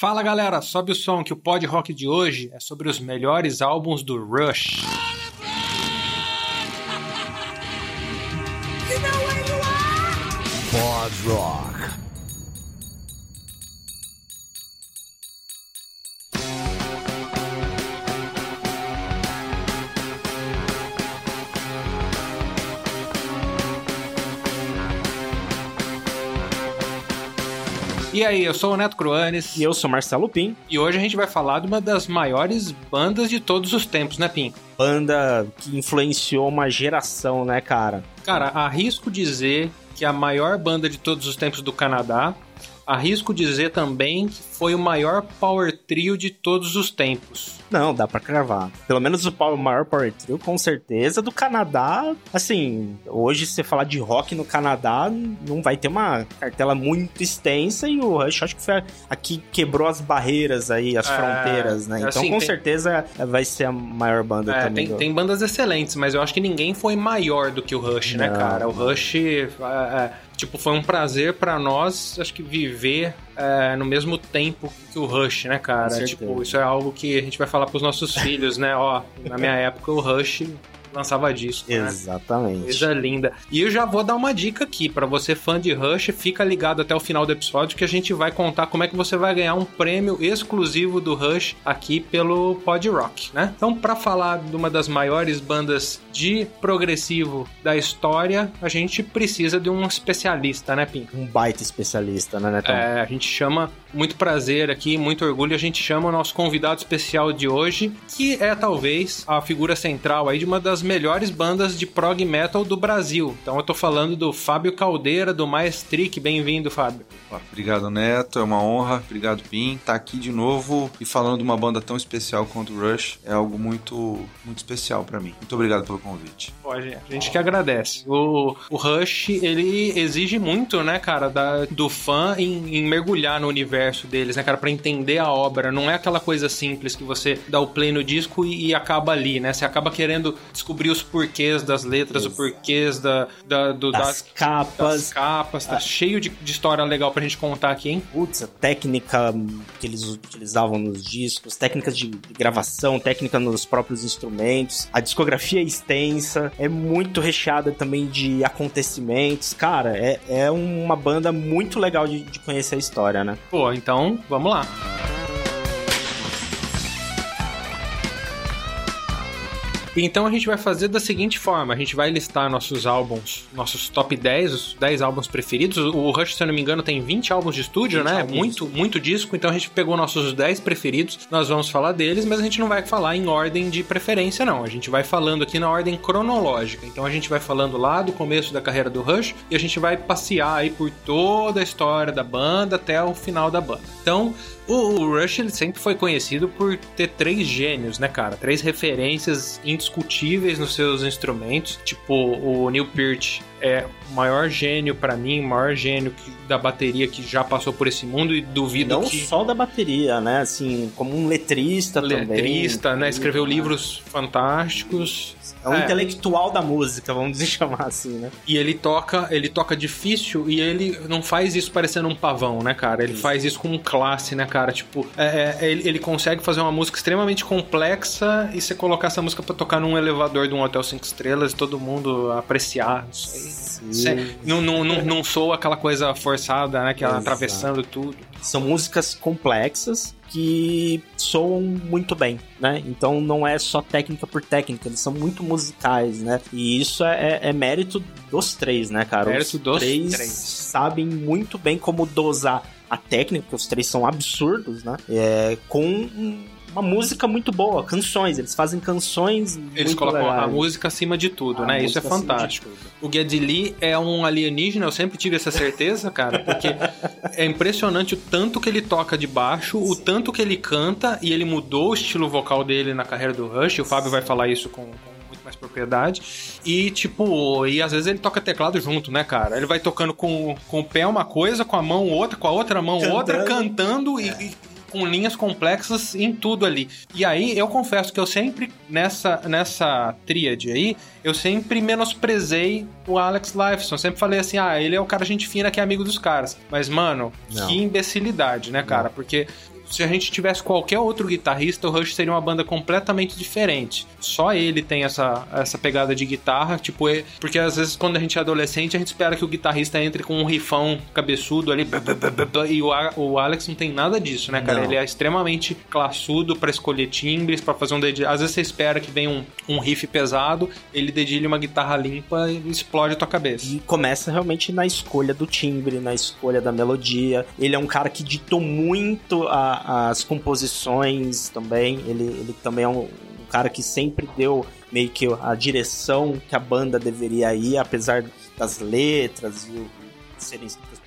Fala galera, sobe o som que o Pod Rock de hoje é sobre os melhores álbuns do Rush. Pod Rock. E aí, eu sou o Neto Cruanes. E eu sou Marcelo Pim. E hoje a gente vai falar de uma das maiores bandas de todos os tempos, né, Pim? Banda que influenciou uma geração, né, cara? Cara, arrisco dizer que a maior banda de todos os tempos do Canadá. Arrisco dizer também que foi o maior power trio de todos os tempos. Não, dá pra cravar. Pelo menos o power- maior power trio, com certeza. Do Canadá, assim, hoje se você falar de rock no Canadá, não vai ter uma cartela muito extensa e o Rush acho que foi a, a que quebrou as barreiras aí, as É, fronteiras, né? Então assim, com tem- certeza vai ser a maior banda É, também. tem, do- tem bandas excelentes, mas eu acho que ninguém foi maior do que o Rush, né, Não. cara? O Rush, é, é, tipo, foi um prazer pra nós, acho que viver é, no mesmo tempo que o Rush, né, cara? Tipo, isso é algo que a gente vai falar pros nossos filhos, né? Ó, na minha época o Rush lançava disco, né? Exatamente. Coisa linda. E eu já vou dar uma dica aqui pra você fã de Rush, fica ligado até o final do episódio que a gente vai contar como é que você vai ganhar um prêmio exclusivo do Rush aqui pelo Pod Rock, né? Então, pra falar de uma das maiores bandas de progressivo da história, a gente precisa de um especialista, né, Pim? Um baita especialista, né, Netão? É, a gente chama, muito prazer aqui, muito orgulho, a gente chama o nosso convidado especial de hoje, que é talvez a figura central aí de uma das melhores bandas de prog metal do Brasil. Então eu tô falando do Fábio Caldeira, do Maestric. Bem-vindo, Fábio. Obrigado, Neto. É uma honra. Obrigado, Pim. Tá aqui de novo e falando de uma banda tão especial quanto o Rush é algo muito, muito especial pra mim. Muito obrigado pelo convite. Pô, gente- a gente que agradece. O, o Rush, ele exige muito, né, cara, da- do fã em, em mergulhar no universo deles, né, cara, pra entender a obra. Não é aquela coisa simples que você dá o play no disco e, e acaba ali, né? Você acaba querendo descobrir os porquês das letras, os porquês da, da- do- Das capas. das capas. Tá cheio de, de história legal pra gente contar aqui, hein? Putz, a técnica que eles utilizavam nos discos, técnicas de gravação, técnica nos próprios instrumentos, a discografia é extensa, é muito recheada também de acontecimentos. Cara, é, é uma banda muito legal de, de conhecer a história, né? Pô, então, vamos lá. Então a gente vai fazer da seguinte forma: a gente vai listar nossos álbuns, nossos top 10, os 10 álbuns preferidos. O Rush, se eu não me engano, tem 20 álbuns de estúdio, 20 né? álbuns. Muito, muito disco. Então a gente pegou nossos 10 preferidos, nós vamos falar deles, mas a gente não vai falar em ordem de preferência, não. A gente vai falando aqui na ordem cronológica. Então a gente vai falando lá do começo da carreira do Rush e a gente vai passear aí por toda a história da banda até o final da banda. Então, o, Rush ele sempre foi conhecido por ter três gênios, né, cara? Três referências indiscutíveis nos seus instrumentos. Tipo, o Neil Peart é o maior gênio pra mim, o maior gênio que- da bateria que já passou por esse mundo e duvido Não que só da bateria, né? Assim, como um letrista, letrista, também. né? Escreveu livros fantásticos. É um É. intelectual da música, vamos chamar assim, né? E ele toca, ele toca difícil e ele não faz isso parecendo um pavão, né, cara? Ele faz isso com classe, né, cara? Tipo, é, é, ele, ele consegue fazer uma música extremamente complexa e você colocar essa música pra tocar num elevador de um hotel cinco estrelas e todo mundo apreciar. Isso aí. Não, não, não, não soa aquela coisa forçada, né? Que ela Exato. atravessando tudo. São músicas complexas que soam muito bem, né? Então não é só técnica por técnica, eles são muito musicais, né? E isso é, é mérito dos três, né, cara? Mérito os dos três, três. sabem muito bem como dosar a técnica, porque os três são absurdos, né? É, com uma música muito boa, canções, eles fazem canções Eles muito colocam a legais. música acima de tudo, A né? Isso é fantástico. O Geddy Lee é um alienígena, eu sempre tive essa certeza, cara, porque é impressionante o tanto que ele toca de baixo, o tanto que ele canta, e ele mudou o estilo vocal dele na carreira do Rush, o Fábio vai falar isso com, com muito mais propriedade. E, tipo, e às vezes ele toca teclado junto, né, cara? Ele vai tocando com, com o pé uma coisa, com a mão outra, com a outra mão Cantando. outra, cantando e- e com linhas complexas em tudo ali. E aí, eu confesso que eu sempre, nessa, nessa tríade aí, eu sempre menosprezei o Alex Lifeson. Sempre falei assim, ah, ele é o cara gente fina que é amigo dos caras. Mas, mano, Não. que imbecilidade, né, cara? Porque se a gente tivesse qualquer outro guitarrista, o Rush seria uma banda completamente diferente. Só ele tem essa, essa pegada de guitarra, tipo, porque às vezes quando a gente é adolescente, a gente espera que o guitarrista entre com um rifão cabeçudo ali, e o, o Alex não tem nada disso, né, cara? Não. Ele é extremamente classudo para escolher timbres, para fazer um dedilho. Às vezes você espera que venha um, um riff pesado, ele dedilha uma guitarra limpa e explode a tua cabeça. E começa realmente na escolha do timbre, na escolha da melodia. Ele é um cara que ditou muito a, as composições também. Ele, ele também é um, um cara que sempre deu meio que a direção que a banda deveria ir, apesar das letras e serem escritas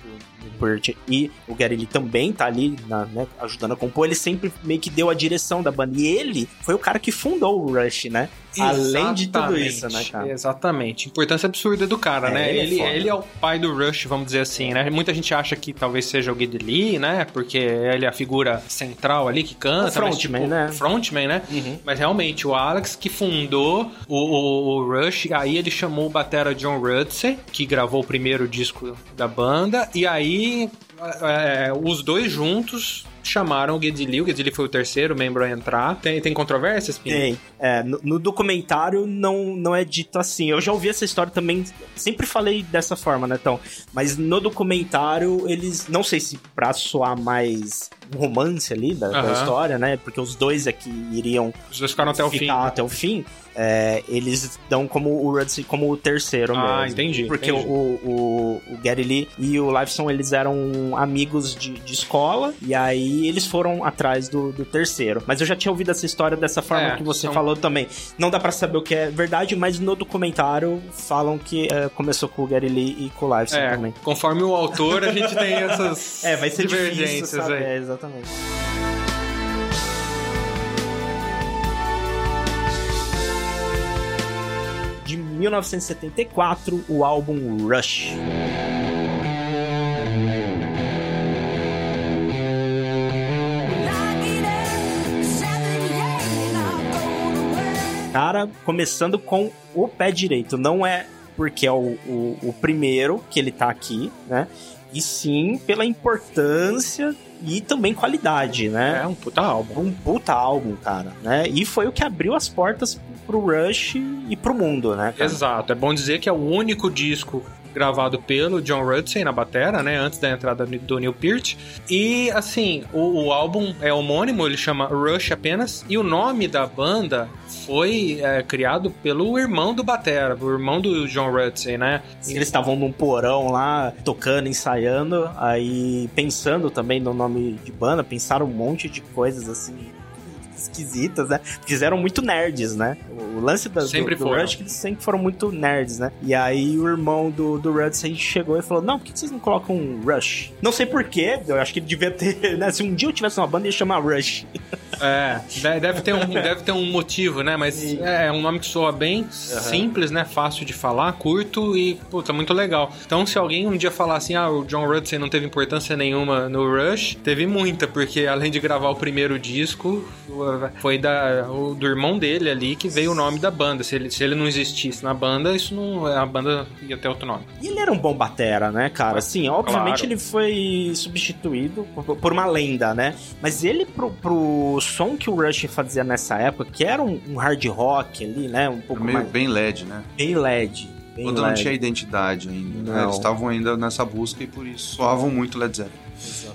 Burt e o Gary Lee também tá ali na, né, ajudando a compor, ele sempre meio que deu a direção da banda. E ele foi o cara que fundou o Rush, né? Exatamente. Além de tudo isso, né, cara? Exatamente. Importância absurda do cara, é, né? Ele, ele, é ele, é o pai do Rush, vamos dizer assim, né? Muita gente acha que talvez seja o Geddy Lee, né? Porque ele é a figura central ali que canta. O frontman, tipo, né? Frontman, né? Uhum. Mas realmente, o Alex que fundou o, o, o, Rush, aí ele chamou o batera John Rutsey, que gravou o primeiro disco da banda, e aí é, os dois juntos chamaram o Geddy O Geddy foi o terceiro membro a entrar. Tem, tem controvérsias, Pino? Tem. É, no, no, documentário não, não é dito assim. Eu já ouvi essa história também. Sempre falei dessa forma, né, então. Mas no documentário, eles. Não sei se pra soar mais romance ali da, da história, né? Porque os dois aqui iriam. Os dois ficaram até o fim. até o fim é, eles dão como o Rudsey como o terceiro ah, mesmo. entendi. Porque entendi. O, o, o Gary Lee e o Liveson, eles eram amigos de, de escola, e aí eles foram atrás do, do terceiro. Mas eu já tinha ouvido essa história dessa forma é, que você são... falou também. Não dá para saber o que é verdade, mas no documentário falam que é, começou com o Gary Lee e com o Liveson é, também. Conforme o autor, a gente tem essas é, vai ser divergências saber, aí. É, exatamente. De 1974, o álbum Rush. Cara, começando com o pé direito. Não é porque é o, o, o primeiro que ele tá aqui, né? E sim pela importância e também qualidade, né? É um puta álbum. Um puta álbum, cara, né? E foi o que abriu as portas pro Rush e pro mundo, né? Cara? Exato. É bom dizer que é o único disco gravado pelo John Rudsey na batera, né, antes da entrada do Neil Peart. E assim, o, o, álbum é homônimo, ele chama Rush apenas, e o nome da banda foi é, criado pelo irmão do batera, o irmão do John Rudsey, né? Eles estavam num porão lá, tocando, ensaiando, aí pensando também no nome de banda, pensaram um monte de coisas assim esquisitas, né? Fizeram muito nerds, né? O lance da, sempre do, do Rush, que eles sempre foram muito nerds, né? E aí o irmão do, do Rush chegou e falou: Não, por que vocês não colocam um Rush? Não sei porquê, eu acho que ele devia ter, né? Se um dia eu tivesse uma banda, ia chamar Rush. É, deve ter um, deve ter um motivo, né? Mas é, é um nome que soa bem uhum. simples, né? Fácil de falar, curto e, puta, muito legal. Então, se alguém um dia falar assim, ah, o John Rutsey não teve importância nenhuma no Rush, teve muita, porque além de gravar o primeiro disco, foi da, o, do irmão dele ali que veio o nome da banda. Se ele, se ele não existisse na banda, isso não. A banda ia ter outro nome. E ele era um bom batera, né, cara? Assim, obviamente claro. ele foi substituído por, por, uma lenda, né? Mas ele, pro, pro som que o Rush fazia nessa época, que era um, um hard rock ali, né? Um pouco Meio mais. Bem LED, né? Bem LED. Bem Quando não tinha identidade ainda. Né? Eles estavam ainda nessa busca e por isso soavam muito Led Zeppelin.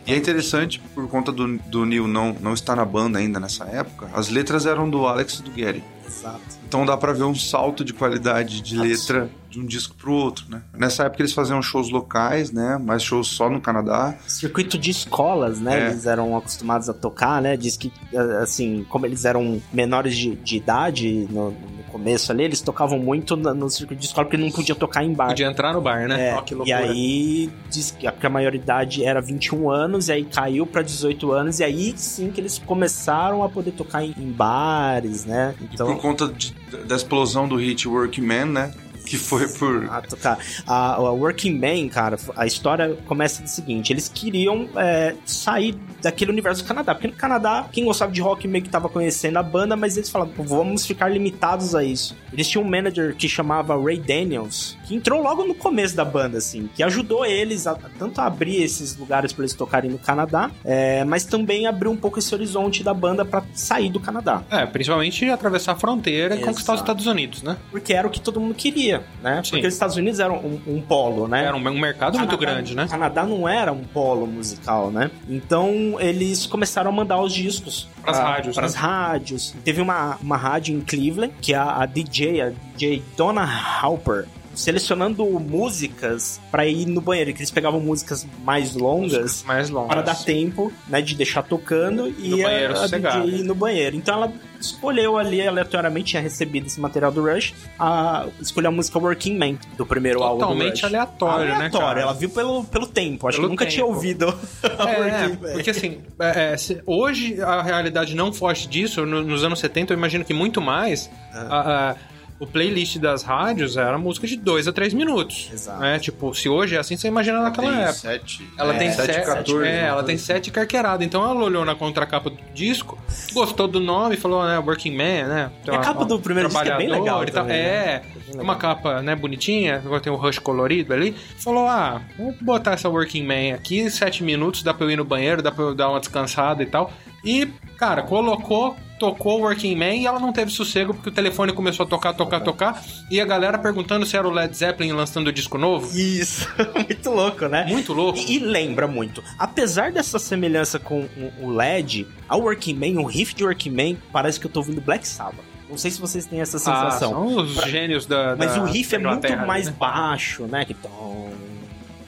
E é interessante, por conta do, do Neil não, não estar na banda ainda nessa época, as letras eram do Alex e do Gary. Exato. Então dá para ver um salto de qualidade de letra de um disco pro outro, né? Nessa época eles faziam shows locais, né? Mais shows só no Canadá. Circuito de escolas, né? É. Eles eram acostumados a tocar, né? Diz que, assim, como eles eram menores de, de idade no, no, começo ali, eles tocavam muito no, no, circuito de escola porque não podia tocar em bar. Podia entrar no bar, né? É. Oh, e aí diz que a maioridade era 21 anos, e aí caiu para 18 anos, e aí sim que eles começaram a poder tocar em, em bares, né? Então... E por conta de, da explosão do hit Workman, né? Que foi por. Ah, cara. A, a Working Man, cara, a história começa do seguinte: eles queriam é, sair daquele universo do Canadá. Porque no Canadá, quem gostava de rock meio que tava conhecendo a banda, mas eles falavam, vamos ficar limitados a isso. Eles tinham um manager que chamava Ray Daniels, que entrou logo no começo da banda, assim, que ajudou eles a, tanto a abrir esses lugares para eles tocarem no Canadá, é, mas também abriu um pouco esse horizonte da banda para sair do Canadá. É, principalmente atravessar a fronteira Exato. e conquistar os Estados Unidos, né? Porque era o que todo mundo queria, né? Sim. Porque os Estados Unidos eram um, um polo, né? Era um, um mercado Canadá, muito grande, né? O Canadá não era um polo musical, né? Então eles começaram a mandar os discos para as rádios. Para as né? rádios. Teve uma, uma rádio em Cleveland, que a, a DJ, a DJ Donna Halper, selecionando músicas para ir no banheiro, que eles pegavam músicas mais longas, músicas mais longas. para dar tempo, né, de deixar tocando e banheiro a, a DJ ir no banheiro. Então ela escolheu ali aleatoriamente, tinha recebido esse material do Rush, a, escolheu a música Working Man do primeiro Totalmente álbum. Totalmente aleatório, aleatório, né? Aleatório, ela viu pelo, pelo tempo, acho pelo que nunca tempo. tinha ouvido. É, porque assim, é, se, hoje a realidade não foge disso, no, nos anos 70 eu imagino que muito mais. Ah. A, a, o playlist das rádios era música de 2 a 3 minutos. Exato. Né? Tipo, se hoje é assim, você imagina naquela tem época. Sete, ela é, tem 7, 14. É, ela tem 7 carqueiradas. Então ela olhou na contracapa do disco, gostou do nome, falou, né, Working Man, né? Então, a capa do primeiro disco é bem legal. Também, é, né? uma capa, né, bonitinha, agora tem o Rush colorido ali. Falou, ah, vou botar essa Working Man aqui, 7 minutos, dá pra eu ir no banheiro, dá pra eu dar uma descansada e tal. E, cara, colocou tocou Working Man e ela não teve sossego porque o telefone começou a tocar, tocar, tocar. E a galera perguntando se era o Led Zeppelin lançando o disco novo. Isso, muito louco, né? Muito louco. E, e, lembra muito. Apesar dessa semelhança com o LED, a Working Man, o riff de Working Man, parece que eu tô ouvindo Black Sabbath. Não sei se vocês têm essa ah, sensação. Ah, são os pra... gênios da, Mas da o riff é muito mais né? baixo, né? Que tom,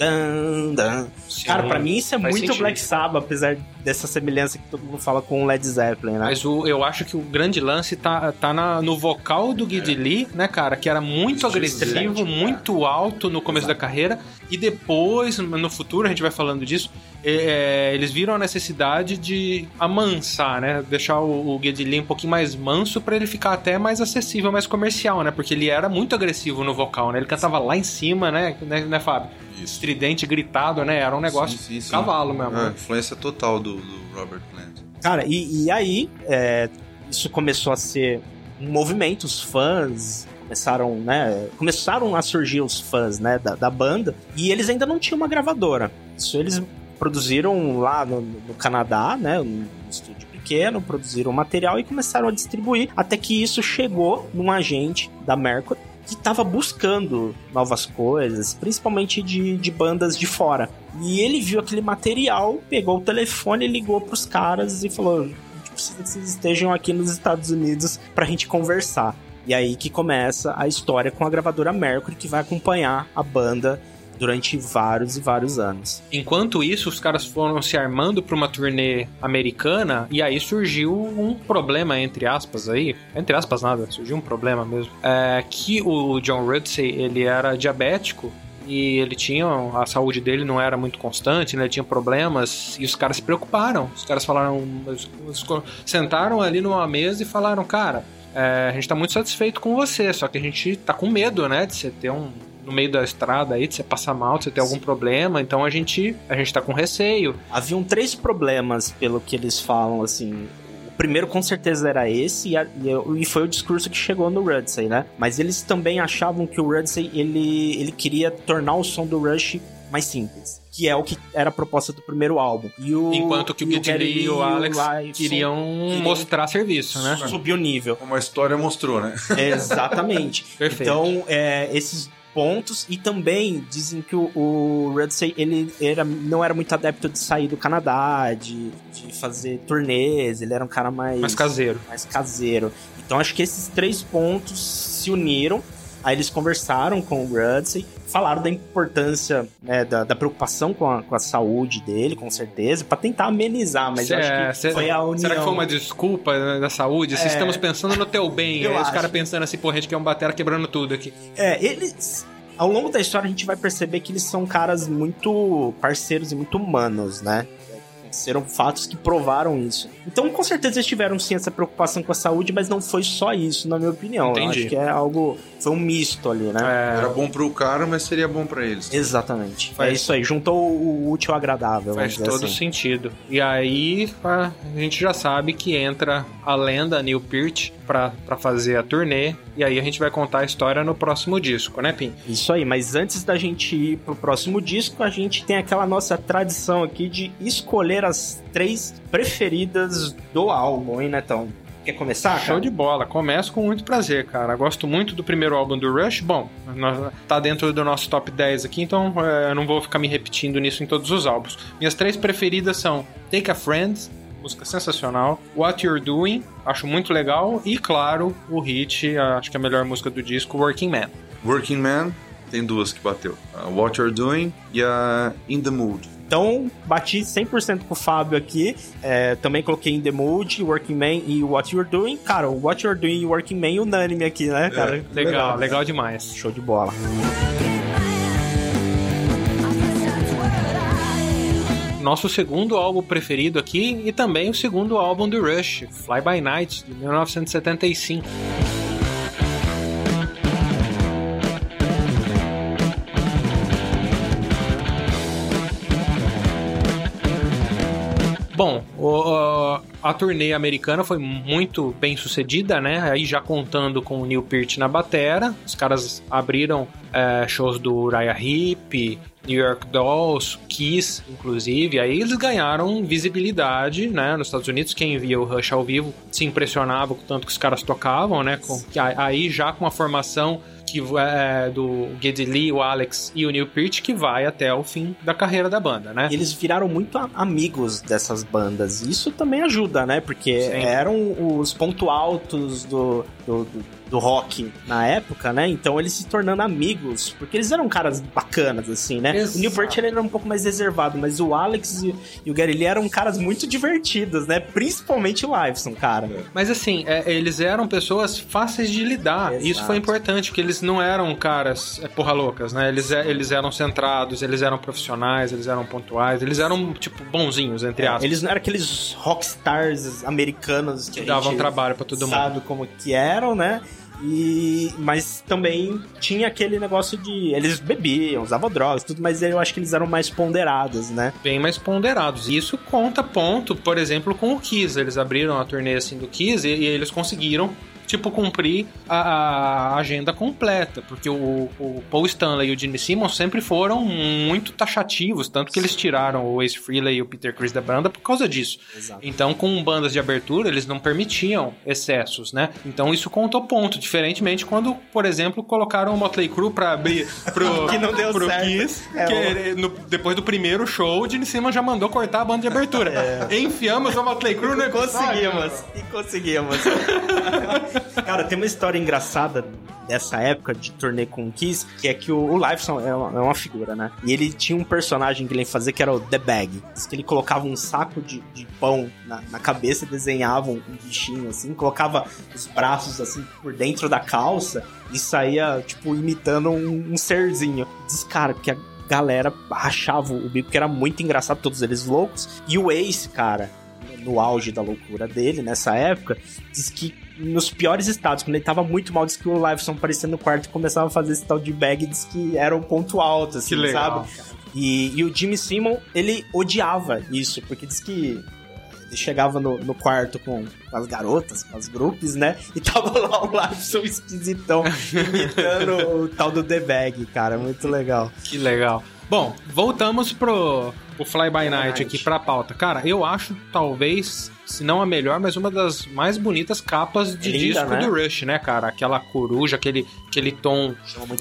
dan, dan. Cara, pra mim isso é muito sentido. Black Sabbath, apesar dessa semelhança que todo mundo fala com o Led Zeppelin, né? Mas o, eu acho que o grande lance tá, tá na, no vocal do Gid é. Lee, né, cara? Que era muito agressivo, muito alto no começo Exato. da carreira. E depois, no futuro, a gente vai falando disso, é, eles viram a necessidade de amansar, né? Deixar o, o Lee um pouquinho mais manso para ele ficar até mais acessível, mais comercial, né? Porque ele era muito agressivo no vocal, né? Ele cantava lá em cima, né, né, né Fábio? Isso. Estridente, gritado, né? Era um negócio sim, sim, sim. cavalo mesmo. É, influência total do, do Robert Plant. Cara, e, e aí, é, isso começou a ser um movimento, os fãs começaram, né, começaram a surgir os fãs, né, da, da banda, e eles ainda não tinham uma gravadora. Isso eles produziram lá no, no Canadá, né, um estúdio pequeno, produziram material e começaram a distribuir, até que isso chegou num agente da Mercury, que estava buscando novas coisas, principalmente de, de bandas de fora. E ele viu aquele material, pegou o telefone, ligou pros caras e falou: precisa que vocês estejam aqui nos Estados Unidos pra gente conversar. E aí que começa a história com a gravadora Mercury, que vai acompanhar a banda durante vários e vários anos. Enquanto isso, os caras foram se armando para uma turnê americana e aí surgiu um problema, entre aspas, aí. Entre aspas, nada, surgiu um problema mesmo. É que o John Rutsey, ele era diabético e ele tinha a saúde dele não era muito constante, né? ele tinha problemas e os caras se preocuparam. Os caras falaram, sentaram ali numa mesa e falaram, cara, é, a gente tá muito satisfeito com você, só que a gente tá com medo, né, de você ter um no meio da estrada aí, de você passar mal, de você ter algum problema, então a gente, a gente tá com receio. Haviam três problemas, pelo que eles falam, assim, o primeiro com certeza era esse e, a, e, foi o discurso que chegou no Rudsey, né? Mas eles também achavam que o Rudsey ele, ele queria tornar o som do Rush mais simples. Que é o que era a proposta do primeiro álbum. E o, Enquanto que o Git Lee e o Alex queriam, queriam mostrar serviço, né? Subir o nível. Como a história mostrou, né? Exatamente. Perfeito. Então, é, esses pontos e também dizem que o, o Rudsey ele era, não era muito adepto de sair do Canadá, de, de fazer turnês, ele era um cara mais mais caseiro. Mais caseiro. Então acho que esses três pontos se uniram. Aí eles conversaram com o Rudsey, falaram da importância, né, da, da, preocupação com a, com a saúde dele, com certeza, para tentar amenizar, mas cê, acho que cê, foi a união. Será que foi uma desculpa né, da saúde? É, estamos pensando no teu bem, aí os caras pensando assim, porra, a gente quer um batera quebrando tudo aqui. É, eles... Ao longo da história a gente vai perceber que eles são caras muito parceiros e muito humanos, né? Aconteceram fatos que provaram isso. Então, com certeza, eles tiveram sim essa preocupação com a saúde, mas não foi só isso, na minha opinião. Entendi. Eu acho que é algo. Foi um misto ali, né? É, Era bom pro cara, mas seria bom pra eles. Exatamente. Faz- É isso aí. Juntou o útil ao agradável. Faz todo assim. sentido. E aí a gente já sabe que entra a lenda Neil Peart pra, pra fazer a turnê. E aí a gente vai contar a história no próximo disco, né, Pim? Isso aí, mas antes da gente ir pro próximo disco, a gente tem aquela nossa tradição aqui de escolher as três preferidas do álbum, hein, Netão? Quer começar, Show cara? de bola. Começo com muito prazer, cara. Gosto muito do primeiro álbum do Rush. Bom, tá dentro do nosso top 10 aqui, então é, eu não vou ficar me repetindo nisso em todos os álbuns. Minhas três preferidas são Take a Friend, música sensacional, What You're Doing, acho muito legal, e claro, o hit, acho que é a melhor música do disco, Working Man. Working Man, tem duas que bateu. A What You're Doing e a In The Mood. Então, bati 100% com o Fábio aqui. É, também coloquei In The Mood, Working Man e What You're Doing. Cara, o What You're Doing e Working Man unânime aqui, né, cara? Legal, legal demais. Show de bola. Nosso segundo álbum preferido aqui e também o segundo álbum do Rush, Fly By Night, de 1975. O- a turnê americana foi muito bem sucedida, né? Aí já contando com o Neil Peart na batera, os caras abriram é, shows do Uriah Heep, New York Dolls, Kiss, inclusive. Aí eles ganharam visibilidade, né? Nos Estados Unidos, quem via o Rush ao vivo se impressionava com o tanto que os caras tocavam, né? Com, aí já com a formação que é do Geddy Lee, o Alex e o Neil Peart, que vai até o fim da carreira da banda, né? Eles viraram muito amigos dessas bandas. Isso também ajuda, né? Porque Sim. eram os pontos altos do, do, do- do rock na época, né? Então eles se tornando amigos. Porque eles eram caras bacanas, assim, né? Exato. O Neil Peart ele era um pouco mais reservado, mas o Alex e, e o Gary Lee eram caras muito divertidos, né? Principalmente o Liveson, cara. Mas assim, é, eles eram pessoas fáceis de lidar. Exato. Isso foi importante, porque eles não eram caras é, porra loucas, né? Eles, é- eles eram centrados, eles eram profissionais, eles eram pontuais, eles eram, tipo, bonzinhos, entre aspas. Eles não eram aqueles rockstars americanos que davam gente trabalho pra todo mundo. sabe como que eram, né? E, mas também tinha aquele negócio de. Eles bebiam, usavam drogas, tudo, mas eu acho que eles eram mais ponderados, né? Bem mais ponderados. E isso conta ponto, por exemplo, com o Kiss. Eles abriram a turnê assim do Kiss e, e eles conseguiram. Tipo, cumprir a, a agenda completa. Porque o, o Paul Stanley e o Gene Simmons sempre foram muito taxativos. Tanto que eles tiraram o Ace Frehley e o Peter Chris da banda por causa disso. Exato. Então, com bandas de abertura, eles não permitiam excessos, né? Então, isso contou ponto. Diferentemente quando, por exemplo, colocaram o Motley Crue pra abrir pro, Que não deu pro certo. Kiss, É, que no- depois do primeiro show, o Gene Simmons já mandou cortar a banda de abertura. Enfiamos o Motley Crue no. Conseguimos, e conseguimos. Cara, tem uma história engraçada dessa época de turnê com o Kiss, que é que o, o Liveson é uma, é uma figura, né? E ele tinha um personagem que ele fazia que era o The Bag. Que ele colocava um saco de, de pão na, na cabeça, desenhava um, um bichinho assim, colocava os braços assim por dentro da calça e saía, tipo, imitando um, um serzinho. Diz, cara, que a galera rachava o bico, que era muito engraçado, todos eles loucos. E o Ace, cara, no auge da loucura dele, nessa época, diz que nos piores estados, quando ele tava muito mal, diz que o Liveson aparecia no quarto e começava a fazer esse tal de bag, diz que era um ponto alto, assim, Que legal. sabe? E, e o Jimmy Simon, ele odiava isso, porque diz que ele chegava no, no quarto com as garotas, com as grupos, né? E tava lá o Liveson esquisitão, imitando o tal do The Bag, cara, muito legal. Que legal. Bom, voltamos pro, pro Fly By Night Night. aqui pra pauta. Cara, eu acho talvez, se não a melhor, mas uma das mais bonitas capas de É linda, disco né? do Rush, né, cara? Aquela coruja, aquele, aquele tom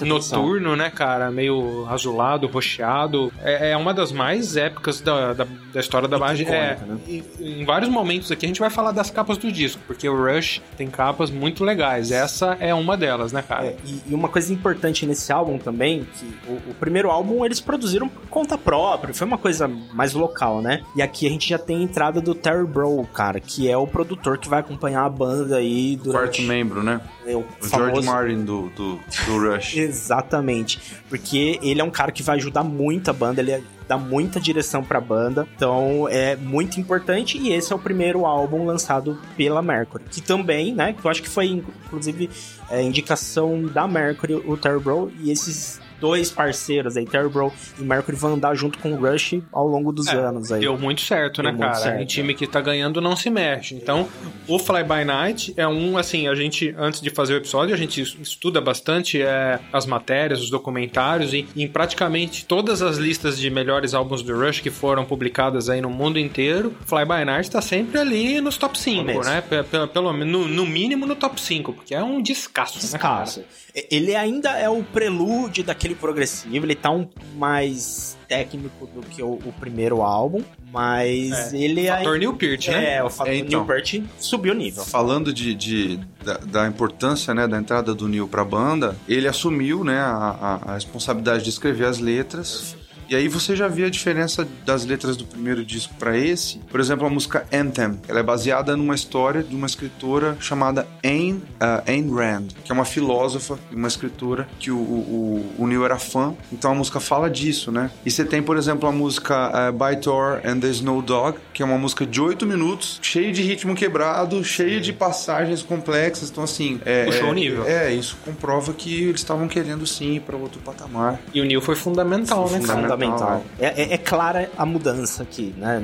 noturno, né, cara? Meio azulado, rocheado. É, é uma das mais épicas da, da, da história da Muito banda. É, né? e- em vários momentos aqui a gente vai falar das capas do disco, porque o Rush tem capas muito legais. Essa é uma delas, né, cara? É, e, e uma coisa importante nesse álbum também, que o, o primeiro álbum eles produziram por conta própria, foi uma coisa mais local, né? E aqui a gente já tem a entrada do Terry Bro, cara, que é o produtor que vai acompanhar a banda aí durante... Quarto membro, né? É o, O famoso... George Martin do, do, do Rush. Exatamente. Porque ele é um cara que vai ajudar muito a banda, ele dá muita direção pra banda. Então é muito importante. E esse é o primeiro álbum lançado pela Mercury. Que também, né? Que eu acho que foi, inclusive, é, indicação da Mercury, o Terry Bro. E esses dois parceiros aí, Terry Bro e Mercury, vão andar junto com o Rush ao longo dos É, anos aí. Deu muito certo, Deu né, cara? certo, um time que tá ganhando não se mexe. Então, o Fly By Night é um, assim, a gente, antes de fazer o episódio, a gente estuda bastante é, as matérias, os documentários, e em praticamente todas as listas de melhores álbuns do Rush que foram publicadas aí no mundo inteiro, Fly By Night tá sempre ali nos top 5, Começo. né? Pe- Pelo, pelo no, no mínimo no top 5, porque é um descasso, né? Descasso. Ele ainda é o prelúdio daquele progressivo, ele tá um mais técnico do que o, o primeiro álbum, mas ele Fator ainda... Neil Peart, né? É, o fator É, então. Neil Peart subiu o nível. Falando de, de- da, da importância né, da entrada do Neil pra banda, ele assumiu né, a, a- a responsabilidade de escrever as letras. E aí você já vê a diferença das letras do primeiro disco pra esse. Por exemplo, a música Anthem. Ela é baseada numa história de uma escritora chamada Ayn, ah, Ayn Rand, que é uma filósofa e uma escritora que o, o, o Neil era fã. Então a música fala disso, né? E você tem, por exemplo, a música ah, By Thor and the Snow Dog, que é uma música de oito minutos, cheia de ritmo quebrado, cheia de passagens complexas. Então, assim. É, Puxou é, o nível. É, isso comprova que eles estavam querendo sim ir pra outro patamar. E o Neil foi fundamental, né, cara? Fundamental. Fundamental. É, é- é clara a mudança aqui, né?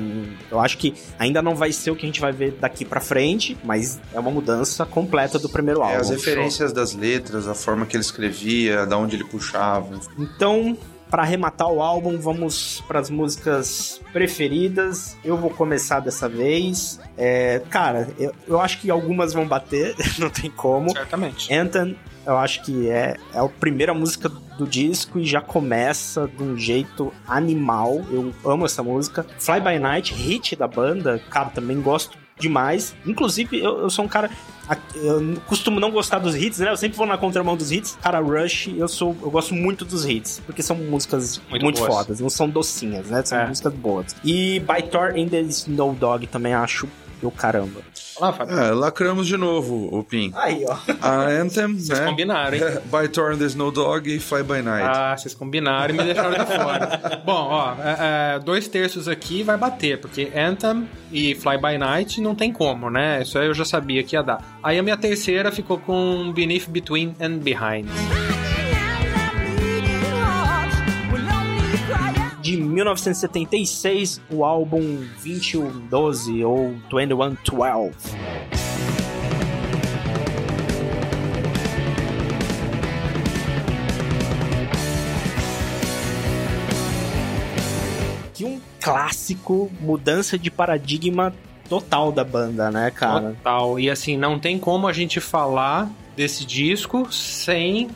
Eu acho que ainda não vai ser o que a gente vai ver daqui pra frente, mas é uma mudança completa do primeiro É, álbum. as referências das letras, a forma que ele escrevia, da onde ele puxava. Então, para arrematar o álbum, vamos para as músicas preferidas. Eu vou começar dessa vez. É, cara, eu, eu acho que algumas vão bater, não tem como. Certamente. Anthem, eu acho que é, é a primeira música do disco e já começa de um jeito animal. Eu amo essa música. Fly By Night, hit da banda, cara, também gosto demais. Inclusive, eu, eu sou um cara. Eu costumo não gostar dos hits, né? Eu sempre vou na contramão dos hits. Cara, Rush, eu sou. Eu gosto muito dos hits. Porque são músicas Muito muito, fodas, não são docinhas, né? São É. músicas boas. E By Thor and the Snow Dog também acho do caramba. Lá, Fábio. É, lacramos de novo, o Pin. Aí, ó. A Anthem, Vocês né? combinaram, hein? By Thorn, The Snow Dog e Fly By Night. Ah, vocês combinaram e me deixaram de fora. Bom, ó, é, é, dois terços aqui vai bater, porque Anthem e Fly By Night não tem como, né? Isso aí eu já sabia que ia dar. Aí a minha terceira ficou com Beneath, Between and Behind. 1976, o álbum 2112 ou 2112. Que um clássico, mudança de paradigma total da banda, né, cara? Total. E assim, não tem como a gente falar desse disco sem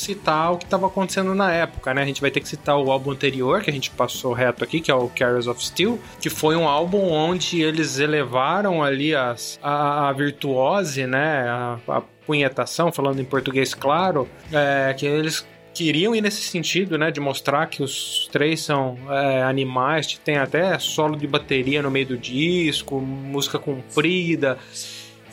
citar o que estava acontecendo na época, né? A gente vai ter que citar o álbum anterior, que a gente passou reto aqui, que é o Carriers of Steel, que foi um álbum onde eles elevaram ali as, a, a virtuose, né? A, a punhetação, falando em português claro, é, que eles queriam ir nesse sentido, né, de mostrar que os três são é, animais, tem até solo de bateria no meio do disco, música comprida.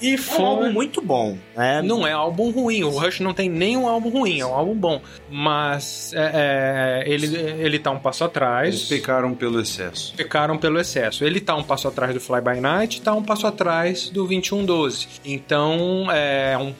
E É foi um álbum muito bom, né? não é álbum ruim, o Rush não tem nenhum álbum ruim, é um álbum bom. Mas é, é, ele, ele tá um passo Eles atrás. pecaram pelo excesso. Pecaram pelo excesso. Ele tá um passo atrás do Fly By Night, tá um passo atrás do 2112. Então, é um é,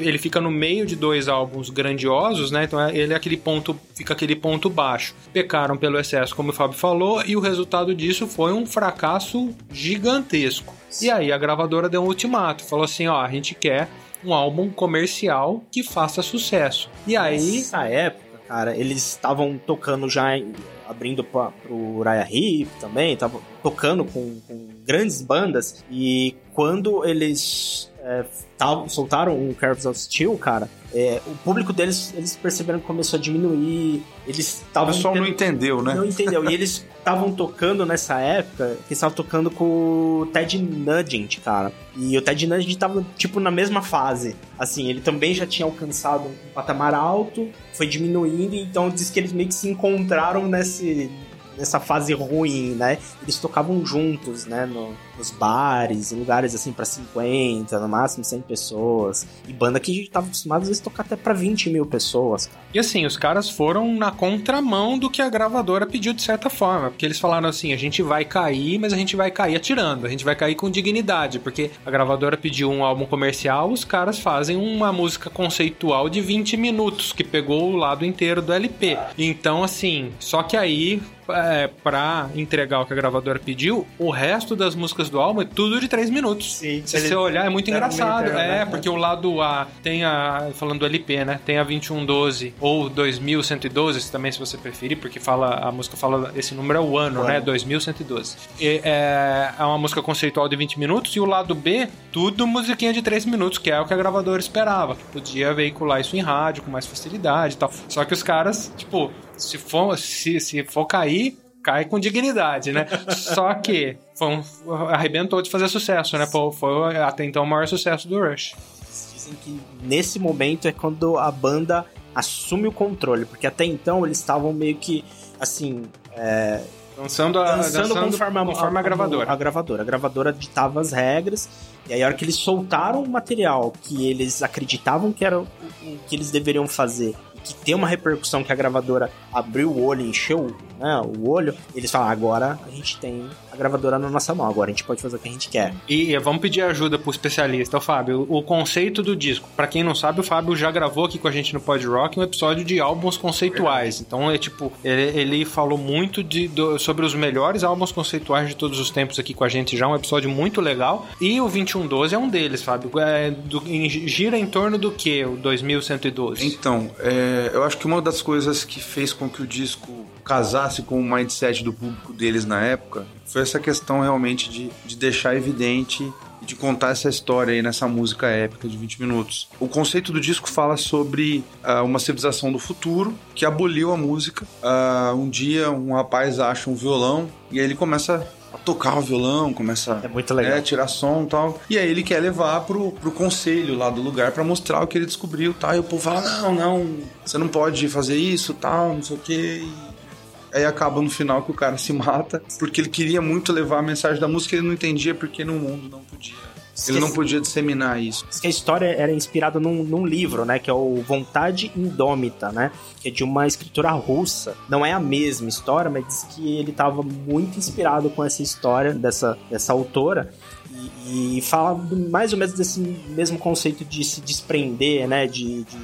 ele fica no meio de dois álbuns grandiosos, né? Então é- ele é aquele ponto, fica aquele ponto baixo. Pecaram pelo excesso, como o Fábio falou, e o resultado disso foi um fracasso gigantesco. E aí a gravadora deu um ultimato, falou assim, ó, a gente quer um álbum comercial que faça sucesso. E aí, Nessa época, cara, eles estavam tocando já, em- abrindo pra, pro Uriah Heep também, estavam tocando com, com grandes bandas, e quando eles é, tavam- soltaram o Curves of Steel, cara, é, o público deles, eles perceberam que começou a diminuir, eles O estavam... pessoal não entendeu, né? Não entendeu. E eles estavam tocando nessa época, que estavam tocando com o Ted Nugent, cara. E o Ted Nugent tava, tipo, na mesma fase. Assim, ele também já tinha alcançado um patamar alto, foi diminuindo, então diz que eles meio que se encontraram nesse, nessa fase ruim, né? Eles tocavam juntos, né? No, nos bares, em lugares assim para 50, no máximo 100 pessoas. E banda que a gente tava acostumado às vezes tocar até para 20 mil pessoas. E assim, os caras foram na contramão do que a gravadora pediu de certa forma, porque eles falaram assim: a gente vai cair, mas a gente vai cair atirando, a gente vai cair com dignidade, porque a gravadora pediu um álbum comercial, os caras fazem uma música conceitual de 20 minutos, que pegou o lado inteiro do LP. Então, assim, só que aí é, pra entregar o que a gravadora pediu, o resto das músicas do álbum é tudo de 3 minutos. Sim, Se você olhar, é muito engraçado. é, né? porque o lado A tem a. Falando do LP, né? Tem a 2112 ou 2112 também, se você preferir, porque fala a música fala. Esse número é o ano, né? Ano. 2112. E, é, é uma música conceitual de 20 minutos e o lado B, tudo musiquinha de 3 minutos, que é o que a gravadora esperava, que podia veicular isso em rádio com mais facilidade e tal. Só que os caras, tipo, se for, se, se for cair, cai com dignidade, né? Só que foi um, arrebentou de fazer sucesso, né? Pô, foi até então o maior sucesso do Rush. Dizem que nesse momento é quando a banda assume o controle, porque até então eles estavam meio que assim. É, dançando, a, dançando, dançando conforme, a, conforme a, a, gravadora. A gravadora. A gravadora ditava as regras. E aí, a hora que eles soltaram o material que eles acreditavam que era o que eles deveriam fazer que tem uma repercussão que a gravadora abriu o olho, encheu né, o olho, eles falam, agora a gente tem a gravadora na nossa mão, agora a gente pode fazer o que a gente quer. E vamos pedir ajuda pro especialista, o Fábio. O conceito do disco, para quem não sabe, o Fábio já gravou aqui com a gente no Pod Rock um episódio de álbuns conceituais. Então é tipo, ele, ele falou muito de, do, sobre os melhores álbuns conceituais de todos os tempos aqui com a gente já, um episódio muito legal. E o 2112 é um deles, Fábio. É, do, em, gira em torno do que o 2112? Então, é, eu acho que uma das coisas que fez com que o disco com o mindset do público deles na época foi essa questão realmente de, de deixar evidente e de contar essa história aí nessa música épica de 20 minutos. O conceito do disco fala sobre uh, uma civilização do futuro que aboliu a música. Uh, um dia um rapaz acha um violão e aí ele começa a tocar o violão, começa é muito legal. a tirar som e tal. E aí ele quer levar pro, pro conselho lá do lugar para mostrar o que ele descobriu tal. E o povo fala: não, não, você não pode fazer isso tal, não sei o quê. E Aí acaba no final que o cara se mata, porque ele queria muito levar a mensagem da música e ele não entendia porque no mundo não podia. Ele não podia disseminar isso. A história era inspirada num, num, livro, né? Que é o Vontade Indômita, né? Que é de uma escritora russa. Não é a mesma história, mas diz que ele estava muito inspirado com essa história dessa, dessa autora. E, e fala mais ou menos desse mesmo conceito de se desprender, né? de de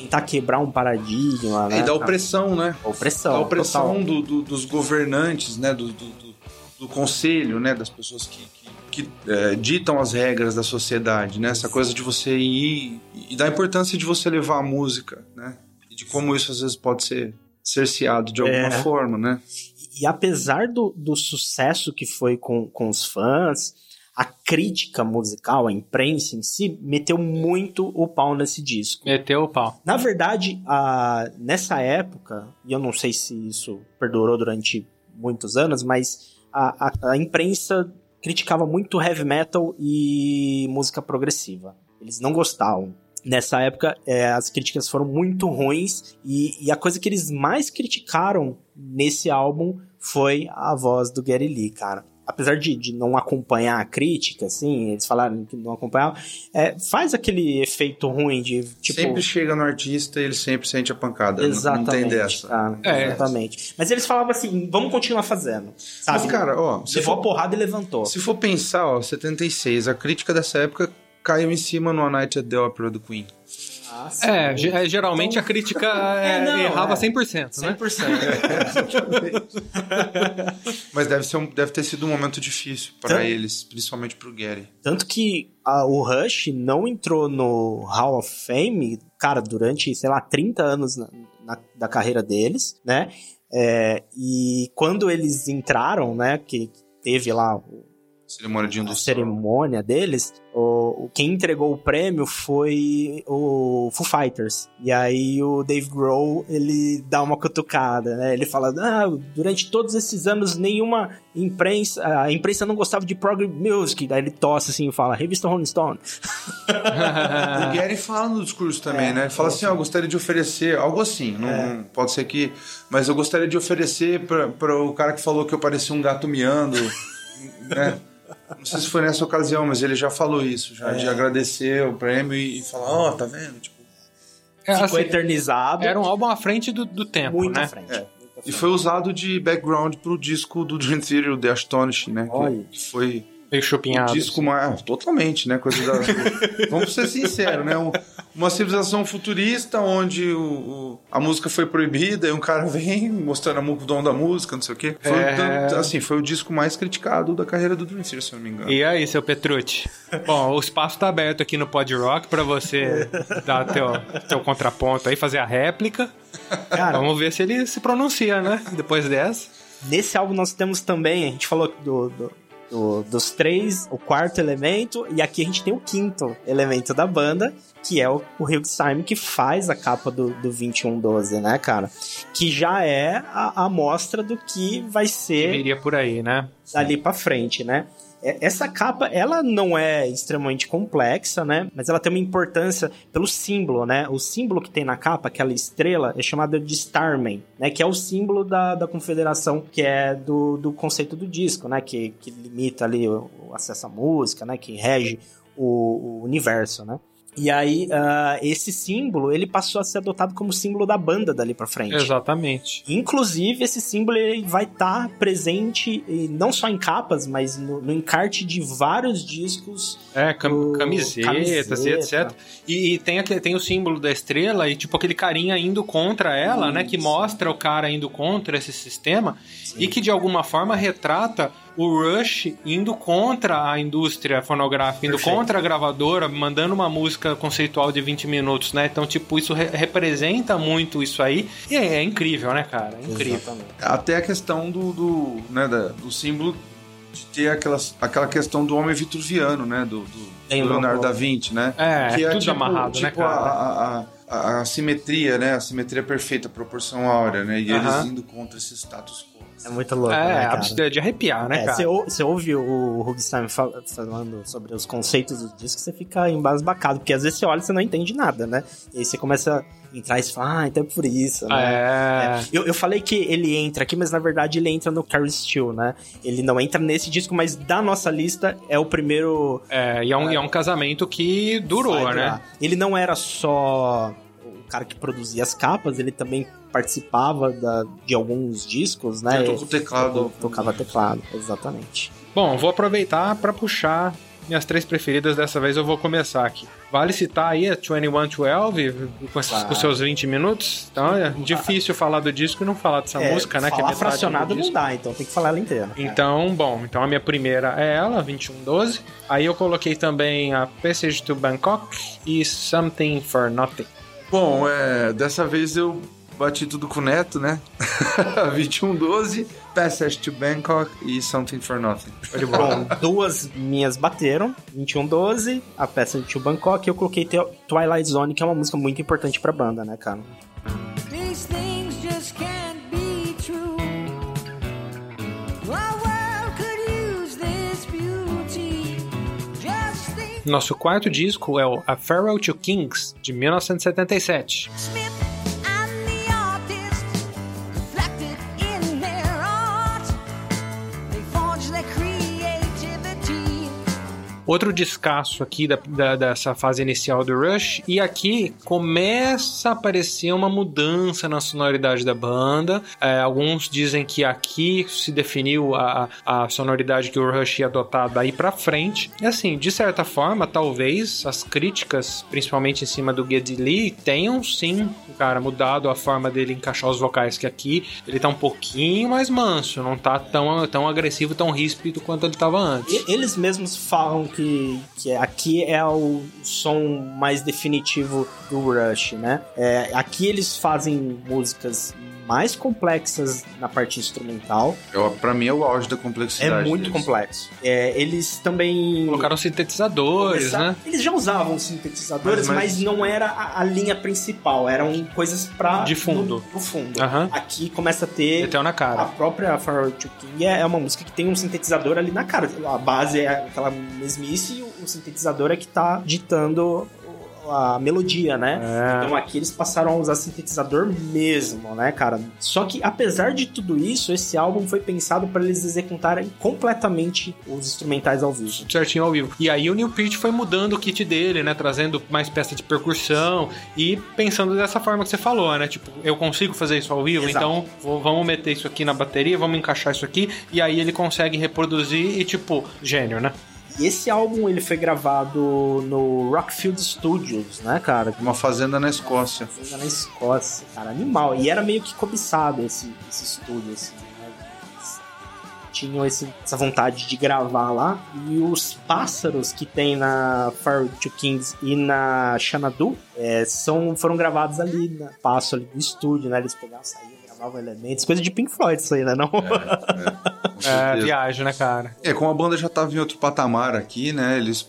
tentar quebrar um paradigma, né? E da opressão, né? Opressão. A opressão do, do, dos governantes, né? Do, do, do, conselho, né? Das pessoas que, que, que é, ditam as regras da sociedade, né? Essa coisa de você ir e da importância de você levar a música, né? E de como isso às vezes pode ser cerceado de alguma é. forma, né? E, e apesar do, do sucesso que foi com, com os fãs, a crítica musical, a imprensa em si, meteu muito o pau nesse disco. Meteu o pau. Na verdade, a, nessa época, e eu não sei se isso perdurou durante muitos anos, mas a, a, a imprensa criticava muito heavy metal e música progressiva. Eles não gostavam. Nessa época, é, as críticas foram muito ruins e, e, a coisa que eles mais criticaram nesse álbum foi a voz do Gary Lee, cara apesar de, de não acompanhar a crítica, assim, eles falaram que não acompanhavam, é, faz aquele efeito ruim de, tipo... Sempre chega no artista e ele sempre sente a pancada, exatamente, não, não tem dessa. Cara, é. Exatamente. Mas eles falavam assim, vamos continuar fazendo, sabe? Mas, cara, ó... Levou for, a porrada e levantou. Se for pensar, ó, 76, a crítica dessa época caiu em cima no A Night at the Opera do Queen. Ah, é, é, geralmente então... a crítica é, é, não, errava é. 100%, né? 100%. Mas deve, ser um, deve ter sido um momento difícil para Tanto... eles, principalmente pro Gary. Tanto que a, o Rush não entrou no Hall of Fame, cara, durante, sei lá, 30 anos na, na da carreira deles, né? É, e quando eles entraram, né, que teve lá cerimônia de indução. A cerimônia deles, o, o, quem entregou o prêmio foi o Foo Fighters. E aí o Dave Grohl, ele dá uma cutucada, né? Ele fala, ah, durante todos esses anos nenhuma imprensa, a imprensa não gostava de prog music. Daí ele tosse assim e fala, revista Rolling Stone. o Gary fala no discurso também, é, né? Ele fala assim, ó, oh, gostaria de oferecer, algo assim, não, é. pode ser que... Mas eu gostaria de oferecer para o cara que falou que eu parecia um gato miando, né? Não sei se foi nessa ocasião, mas ele já falou isso, já, é. de agradecer o prêmio e, e falar, ó, oh, tá vendo? Tipo, é, Ficou assim, eternizado. Era um álbum à frente do, do tempo, Muito né? à frente. É. E foi usado de background pro disco do Dream Theater, o The Astonishing, né? Olha. Que foi Meio chupinhado. Um disco mais. Ah, totalmente, né? Coisa da. Vamos ser sinceros, né? uma civilização futurista onde o, o, a música foi proibida e um cara vem mostrando o dom da música, não sei o quê. Foi, é... assim, foi o disco mais criticado da carreira do Dream Theater, se eu não me engano. E aí, seu Petrucci? Bom, o espaço tá aberto aqui no Pod Rock pra você dar teu, teu contraponto aí, fazer a réplica. Cara, vamos ver se ele se pronuncia, né? Depois dessa. Nesse álbum nós temos também, a gente falou do, do do, dos três, o quarto elemento, e aqui a gente tem o quinto elemento da banda, que é o, o Hugh Simon, que faz a capa do, do 2112, né, cara? Que já é a amostra do que vai ser. Que viria por aí, né? Dali pra frente, né? É, essa capa, ela não é extremamente complexa, né? Mas ela tem uma importância pelo símbolo, né? O símbolo que tem na capa, aquela estrela, é chamada de Starman, né? Que é o símbolo da, da confederação, que é do, do conceito do disco, né? Que, que limita ali o, o acesso à música, né? Que rege o, o universo, né? E aí, uh, esse símbolo, ele passou a ser adotado como símbolo da banda dali pra frente. Exatamente. Inclusive, esse símbolo ele vai estar tá presente não só em capas, mas no, no, encarte de vários discos. É, cam do... camisetas e etc. E, e, tem, tem o símbolo da estrela e, tipo, aquele carinha indo contra ela, né? Que mostra o cara indo contra esse sistema Sim. e que, de alguma forma, retrata o Rush indo contra a indústria fonográfica, indo Perfeito. contra a gravadora, mandando uma música conceitual de 20 minutos, né? Então, tipo, isso re representa muito isso aí. E é, é incrível, né, cara? É incrível. Exatamente. Até a questão do, do, né, da, do símbolo de ter aquelas, aquela questão do homem vitruviano, né? Do, do Leonardo da Vinci, né? É, que é tudo tipo, amarrado, tipo né, cara? A, a, a, a, simetria, né? A simetria perfeita, a proporção áurea, né? E uh -huh. eles indo contra esse status quo. É muito louco, é, né, É, de arrepiar, né, é, cara? Você ouve o Rugstein falando sobre os conceitos do disco, você fica embasbacado, porque às vezes você olha e você não entende nada, né? E aí você começa a entrar e fala, ah, então é por isso, né? É. é. Eu, eu falei que ele entra aqui, mas na verdade ele entra no Carrie Steel, né? Ele não entra nesse disco, mas da nossa lista é o primeiro... É, e é um, é, é um casamento que durou, né? Ele não era só cara que produzia as capas, ele também participava da, de alguns discos, né? Eu teclado. tocava teclado, exatamente. Bom, vou aproveitar para puxar minhas três preferidas, dessa vez eu vou começar aqui. Vale citar aí a 2112 com, esses, ah. com seus 20 minutos? Então é difícil falar do disco e não falar dessa é, música, né? que é fracionado não dá, então tem que falar ela inteira. Então, bom, então a minha primeira é ela, 2112. Aí eu coloquei também a Passage to Bangkok e Something for Nothing. Bom, é, dessa vez eu bati tudo com o Neto, né? 2112, Passage to Bangkok e Something for Nothing. Bom, duas minhas bateram, 2112, a Passage to Bangkok, e eu coloquei Twilight Zone, que é uma música muito importante pra banda, né, cara? Nosso quarto disco é o A Farewell to Kings, de 1977. Outro descasso aqui da, da, dessa fase inicial do Rush. E aqui começa a aparecer uma mudança na sonoridade da banda. É, alguns dizem que aqui se definiu a, a sonoridade que o Rush ia adotar daí pra frente. E assim, de certa forma, talvez as críticas, principalmente em cima do Geddy Lee, tenham sim, cara, mudado a forma dele encaixar os vocais. Que aqui ele tá um pouquinho mais manso, não tá tão, tão agressivo, tão ríspido quanto ele tava antes. Eles mesmos falam que que, que aqui é o som mais definitivo do Rush, né? É, aqui eles fazem músicas mais complexas na parte instrumental. Eu, pra mim é o auge da complexidade. É muito deles. complexo. É, eles também. Colocaram sintetizadores, né? Eles já usavam sintetizadores, mas, mas... mas não era a, a, linha principal. Eram coisas pra. De fundo. No, fundo. Uhum. Aqui começa a ter. Até na cara. A própria Farewell to King é, é uma música que tem um sintetizador ali na cara. A base é aquela mesmice e o sintetizador é que tá ditando a melodia, né? É. Então aqui eles passaram a usar sintetizador mesmo, né, cara? Só que apesar de tudo isso, esse álbum foi pensado para eles executarem completamente os instrumentais ao vivo. Certinho ao vivo. E aí o Neil Peart foi mudando o kit dele, né? Trazendo mais peças de percussão e pensando dessa forma que você falou, né? Tipo, eu consigo fazer isso ao vivo, Exato. então vou, vamos meter isso aqui na bateria, vamos encaixar isso aqui, e aí ele consegue reproduzir e, tipo, gênio, né? E esse álbum ele foi gravado no Rockfield Studios, né, cara? Uma fazenda na Escócia. Uma fazenda na Escócia, cara, animal. E era meio que cobiçado esse, esse estúdio, assim, né? Tinham esse, essa vontade de gravar lá. E os pássaros que tem na Fire to Kings e na Xanadu é, são, foram gravados ali, né? Passo ali do estúdio, né? Eles pegavam, saíam, gravavam elementos. Coisa de Pink Floyd isso aí, né? Não? É, é. É, viagem, né, cara? É, como a banda já tava em outro patamar aqui, né? Eles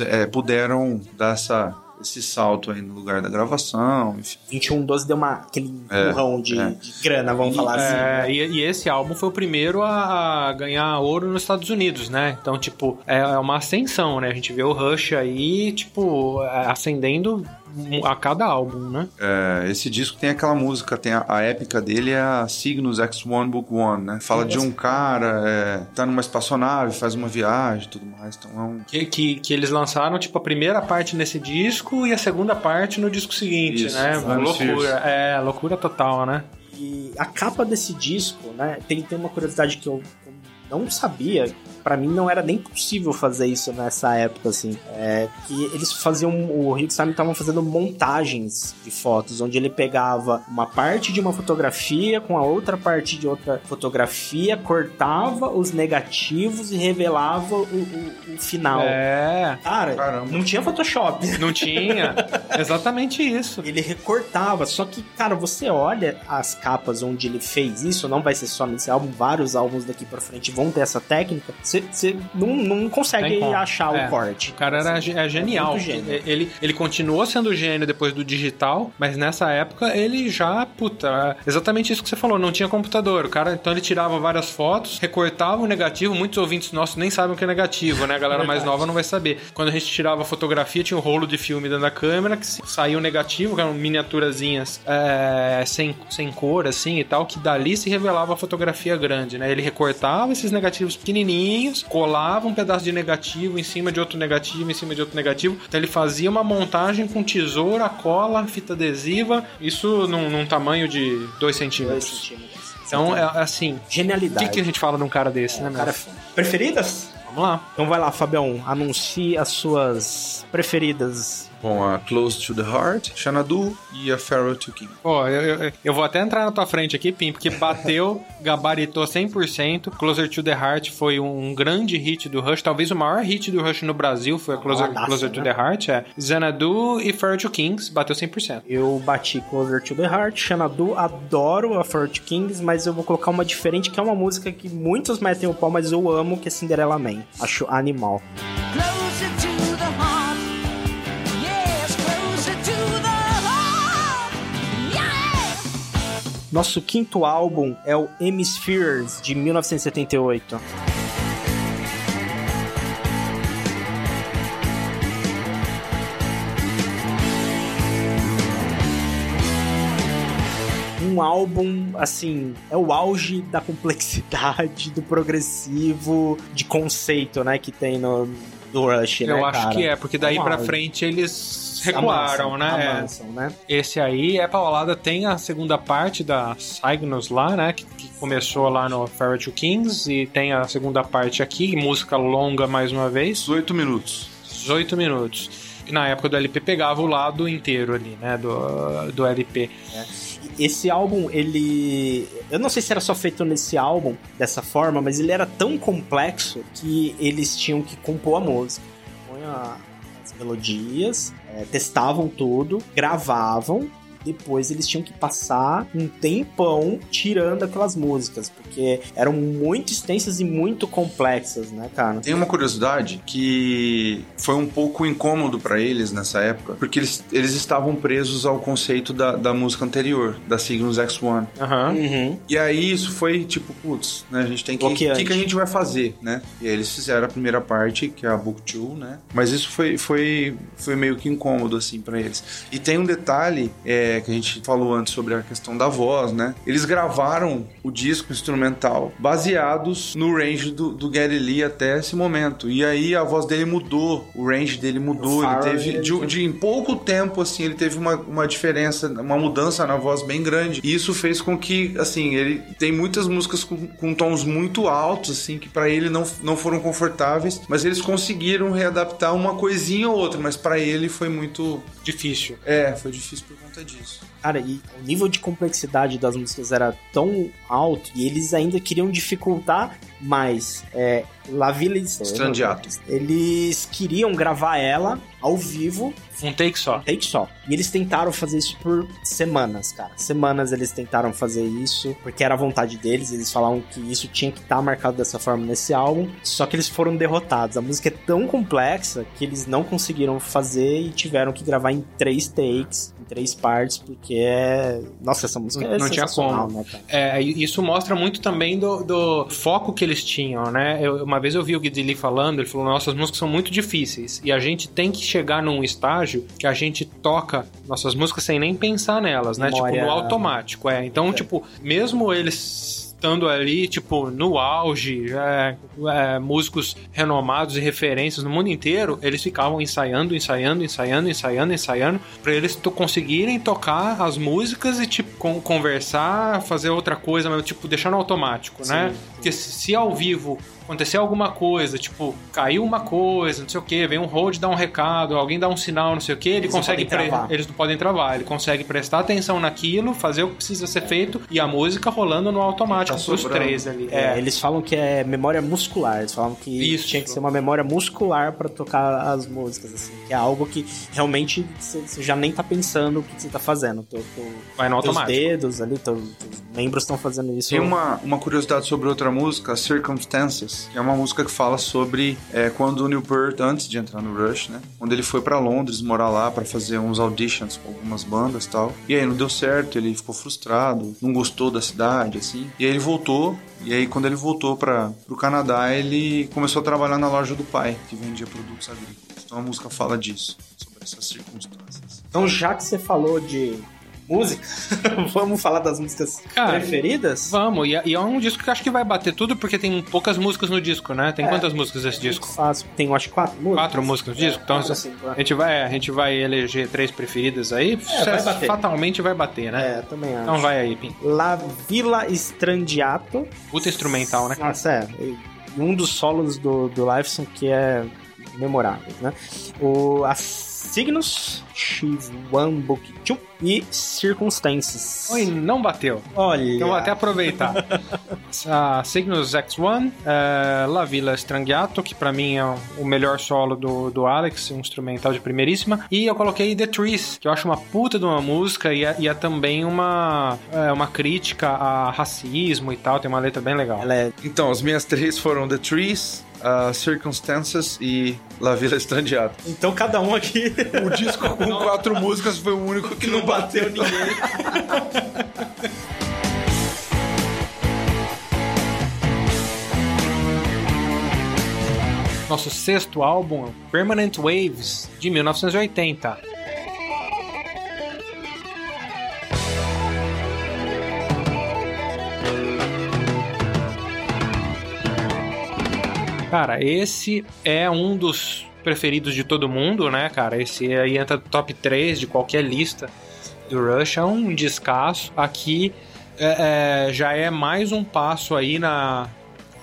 é, puderam dar essa esse salto aí no lugar da gravação, enfim. 2112 deu uma, aquele é, empurrão é, de, é. de, grana, vamos e, falar assim. É, né? e, e, esse álbum foi o primeiro a ganhar ouro nos Estados Unidos, né? Então, tipo, é, é uma ascensão, né? A gente vê o Rush aí, tipo, é, ascendendo a cada álbum, né? É, esse disco tem aquela música, tem a, a épica dele é a Cygnus X1 Book One, né? Fala de um cara, é, tá numa espaçonave, faz uma viagem e tudo mais. Então é um... que, que, que, eles lançaram, tipo, a primeira parte nesse disco e a segunda parte no disco seguinte, Isso, né? Loucura. É, loucura total, né? E a capa desse disco, né? Tem, tem uma curiosidade que eu, eu não sabia, para mim não era nem possível fazer isso nessa época, assim. É, que eles faziam, o Rick Simon estavam fazendo montagens de fotos, onde ele pegava uma parte de uma fotografia com a outra parte de outra fotografia, cortava os negativos e revelava o, o, o final. É. Cara, Caramba. não tinha Photoshop. Não tinha. Exatamente isso. Ele recortava, só que, cara, você olha as capas onde ele fez isso, não vai ser só nesse álbum, vários álbuns daqui para frente vão ter essa técnica. Você você não, não consegue achar é. o corte. O cara era assim, é genial. É ele, ele continuou sendo gênio depois do digital, mas nessa época ele já, puta, exatamente isso que você falou, não tinha computador. O cara, então ele tirava várias fotos, recortava o negativo. Muitos ouvintes nossos nem sabem o que é negativo, né? A galera mais nova não vai saber. Quando a gente tirava a fotografia, tinha um rolo de filme dentro da câmera que saiu negativo, que eram miniaturazinhas é, sem, sem cor, assim e tal, que dali se revelava a fotografia grande, né? Ele recortava esses negativos pequenininhos colava um pedaço de negativo em cima de outro negativo, em cima de outro negativo. Então ele fazia uma montagem com tesoura, cola, fita adesiva, isso num, num tamanho de 2 centímetros. 2 centímetros. Então, é assim. Genialidade. O que, que, a gente fala num cara desse, é, né, cara... Preferidas? Vamos lá. Então vai lá, Fabião. Anuncie as suas preferidas com a Close to the Heart, Xanadu e a Pharaoh to King. Pô, eu, eu, eu, vou até entrar na tua frente aqui, Pim, porque bateu, gabaritou 100%. Closer to the Heart foi um grande hit do Rush, talvez o maior hit do Rush no Brasil foi a Closer, Closer to né? the Heart, é. Xanadu e Pharaoh to Kings bateu 100%. Eu bati Closer to the Heart, Xanadu, adoro a Pharaoh to Kings, mas eu vou colocar uma diferente, que é uma música que muitos metem o pau, mas eu amo, que é Cinderella Man. Acho animal. Closer to Nosso quinto álbum é o Hemispheres, de 1978. um álbum, assim, é o auge da complexidade, do progressivo, de conceito, né, que tem no do Rush, Eu né, acho cara? que é, porque daí é pra frente eles recuaram, amassam, né? Amassam, né? Esse aí é paulada, tem a segunda parte da Cygnus lá, né? Que, que começou lá no to Kings e tem a segunda parte aqui, música longa mais uma vez. 18 minutos. 18 minutos. E na época do LP pegava o lado inteiro ali, né? Do, do LP. É. Esse álbum, ele. Eu não sei se era só feito nesse álbum dessa forma, mas ele era tão complexo que eles tinham que compor a música. Põe as melodias, é, testavam tudo, gravavam, depois eles tinham que passar um tempão tirando aquelas músicas, porque eram muito extensas e muito complexas, né, cara? Tem uma curiosidade que foi um pouco incômodo para eles nessa época, porque eles, eles estavam presos ao conceito da, da música anterior, da Cygnus X1. Uhum. E aí isso foi tipo, putz, né, a gente tem que... O que, que, a gente vai fazer, né? E aí eles fizeram a primeira parte, que é a Book 2, né? Mas isso foi, foi, foi meio que incômodo, assim, para eles. E tem um detalhe é, que a gente falou antes sobre a questão da voz, né? Eles gravaram o disco instrumental baseados no range do, do Geddy Lee até esse momento. E aí a voz dele mudou, o range dele mudou. Ele teve, de, de, em pouco tempo, assim, ele teve uma, uma diferença, uma mudança na voz bem grande. E isso fez com que, assim, ele tem muitas músicas com, com tons muito altos, assim, que para ele não, não foram confortáveis, mas eles conseguiram readaptar uma coisinha ou outra, mas para ele foi muito difícil. É, foi difícil por conta disso. Cara, e o nível de complexidade das músicas era tão alto e eles ainda queriam dificultar mais. É, La Villa Strandiato. Eles queriam gravar ela ao vivo. Um take só. Um take só. E eles tentaram fazer isso por semanas, cara. Semanas eles tentaram fazer isso, porque era a vontade deles. Eles falavam que isso tinha que estar tá marcado dessa forma nesse álbum. Só que eles foram derrotados. A música é tão complexa que eles não conseguiram fazer e tiveram que gravar em três takes três partes, porque é. Nossa, essa música não, é não tinha como. Né, é, isso mostra muito também do, do, foco que eles tinham, né? Eu, uma vez eu vi o Guidili falando, ele falou: nossas músicas são muito difíceis e a gente tem que chegar num estágio que a gente toca nossas músicas sem nem pensar nelas, né? Memória... Tipo, no automático, é. Então, é. tipo, mesmo eles estando ali, tipo, no auge, é, é, músicos renomados e referências no mundo inteiro, eles ficavam ensaiando, ensaiando, ensaiando, ensaiando, ensaiando, para eles conseguirem tocar as músicas e, tipo, con conversar, fazer outra coisa, mas, tipo, deixar no automático, sim, né? Sim. Porque se, se ao vivo acontecer alguma coisa, tipo, caiu uma coisa, não sei o que, vem um hold dar um recado, alguém dá um sinal, não sei o que, ele eles consegue. Não eles não podem travar, ele consegue prestar atenção naquilo, fazer o que precisa ser feito e a música rolando no automático tá os três ali. É, é. Eles falam que é memória muscular, eles falam que Isso. tinha que ser uma memória muscular para tocar as músicas, assim, que é algo que realmente você já nem tá pensando o que você tá fazendo. Tô, tô, Vai no automático. Os dedos ali, os membros estão fazendo isso. Tem uma, uma curiosidade sobre outra música, Circumstances que é uma música que fala sobre é, quando o Neil Peart, antes de entrar no Rush, né? Quando ele foi para Londres morar lá para fazer uns auditions com algumas bandas e tal. E aí não deu certo, ele ficou frustrado, não gostou da cidade, assim. E aí ele voltou, e aí quando ele voltou para o Canadá, ele começou a trabalhar na loja do pai, que vendia produtos agrícolas. Então a música fala disso, sobre essas circunstâncias. Então já que você falou de música? vamos falar das músicas Cara, preferidas? Vamos, e, é, é um disco que acho que vai bater tudo, porque tem poucas músicas no disco, né? Tem é, quantas músicas esse disco? Fácil. Tem, acho, quatro músicas. Quatro músicas no disco? Então, assim, a, gente vai, a gente vai eleger três preferidas aí, é, vai bater. fatalmente vai bater, né? É, também acho. Então vai aí, Pim. La Villa Strandiato. Puta instrumental, né? Nossa, é. Um dos solos do, do Lifeson que é memorável, né? O, a Signos, Shiwambukichu e Circunstâncias. Oi, não bateu. Olha. Então vou até aproveitar. a Signos X1, é, La Villa Strangiato, que para mim é o melhor solo do, do Alex, um instrumental de primeiríssima. E eu coloquei The Trees, que eu acho uma puta de uma música e é, e é também uma, é, uma crítica a racismo e tal. Tem uma letra bem legal. É... Então, as minhas três foram The Trees, uh, Circumstances e La Villa Estrandiata. Então cada um aqui. O disco com quatro músicas foi o único que não bateu ninguém. Nosso sexto álbum, Permanent Waves, de 1980. Cara, esse é um dos preferidos de todo mundo, né, cara? Esse aí entra no top 3 de qualquer lista do Rush. É um descasso. Aqui é, é, já é mais um passo aí na,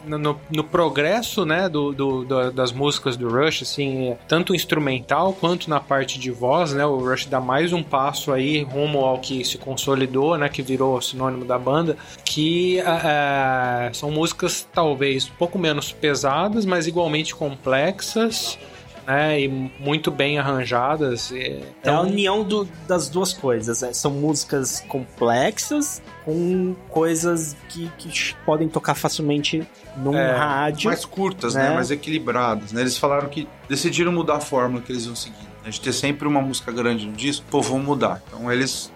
no, no, progresso, né, do, do, do, das músicas do Rush, assim, tanto instrumental quanto na parte de voz, né, o Rush dá mais um passo aí rumo ao que se consolidou, né, que virou sinônimo da banda, que é, são músicas talvez um pouco menos pesadas, mas igualmente complexas, né? E muito bem arranjadas. Então... É a união do, das duas coisas. Né? São músicas complexas com coisas que, que podem tocar facilmente num é, rádio. Mais curtas, né? né? Mais equilibradas, né? Eles falaram que decidiram mudar a fórmula que eles iam seguir. A gente ter sempre uma música grande no disco, pô, vamos mudar. Então eles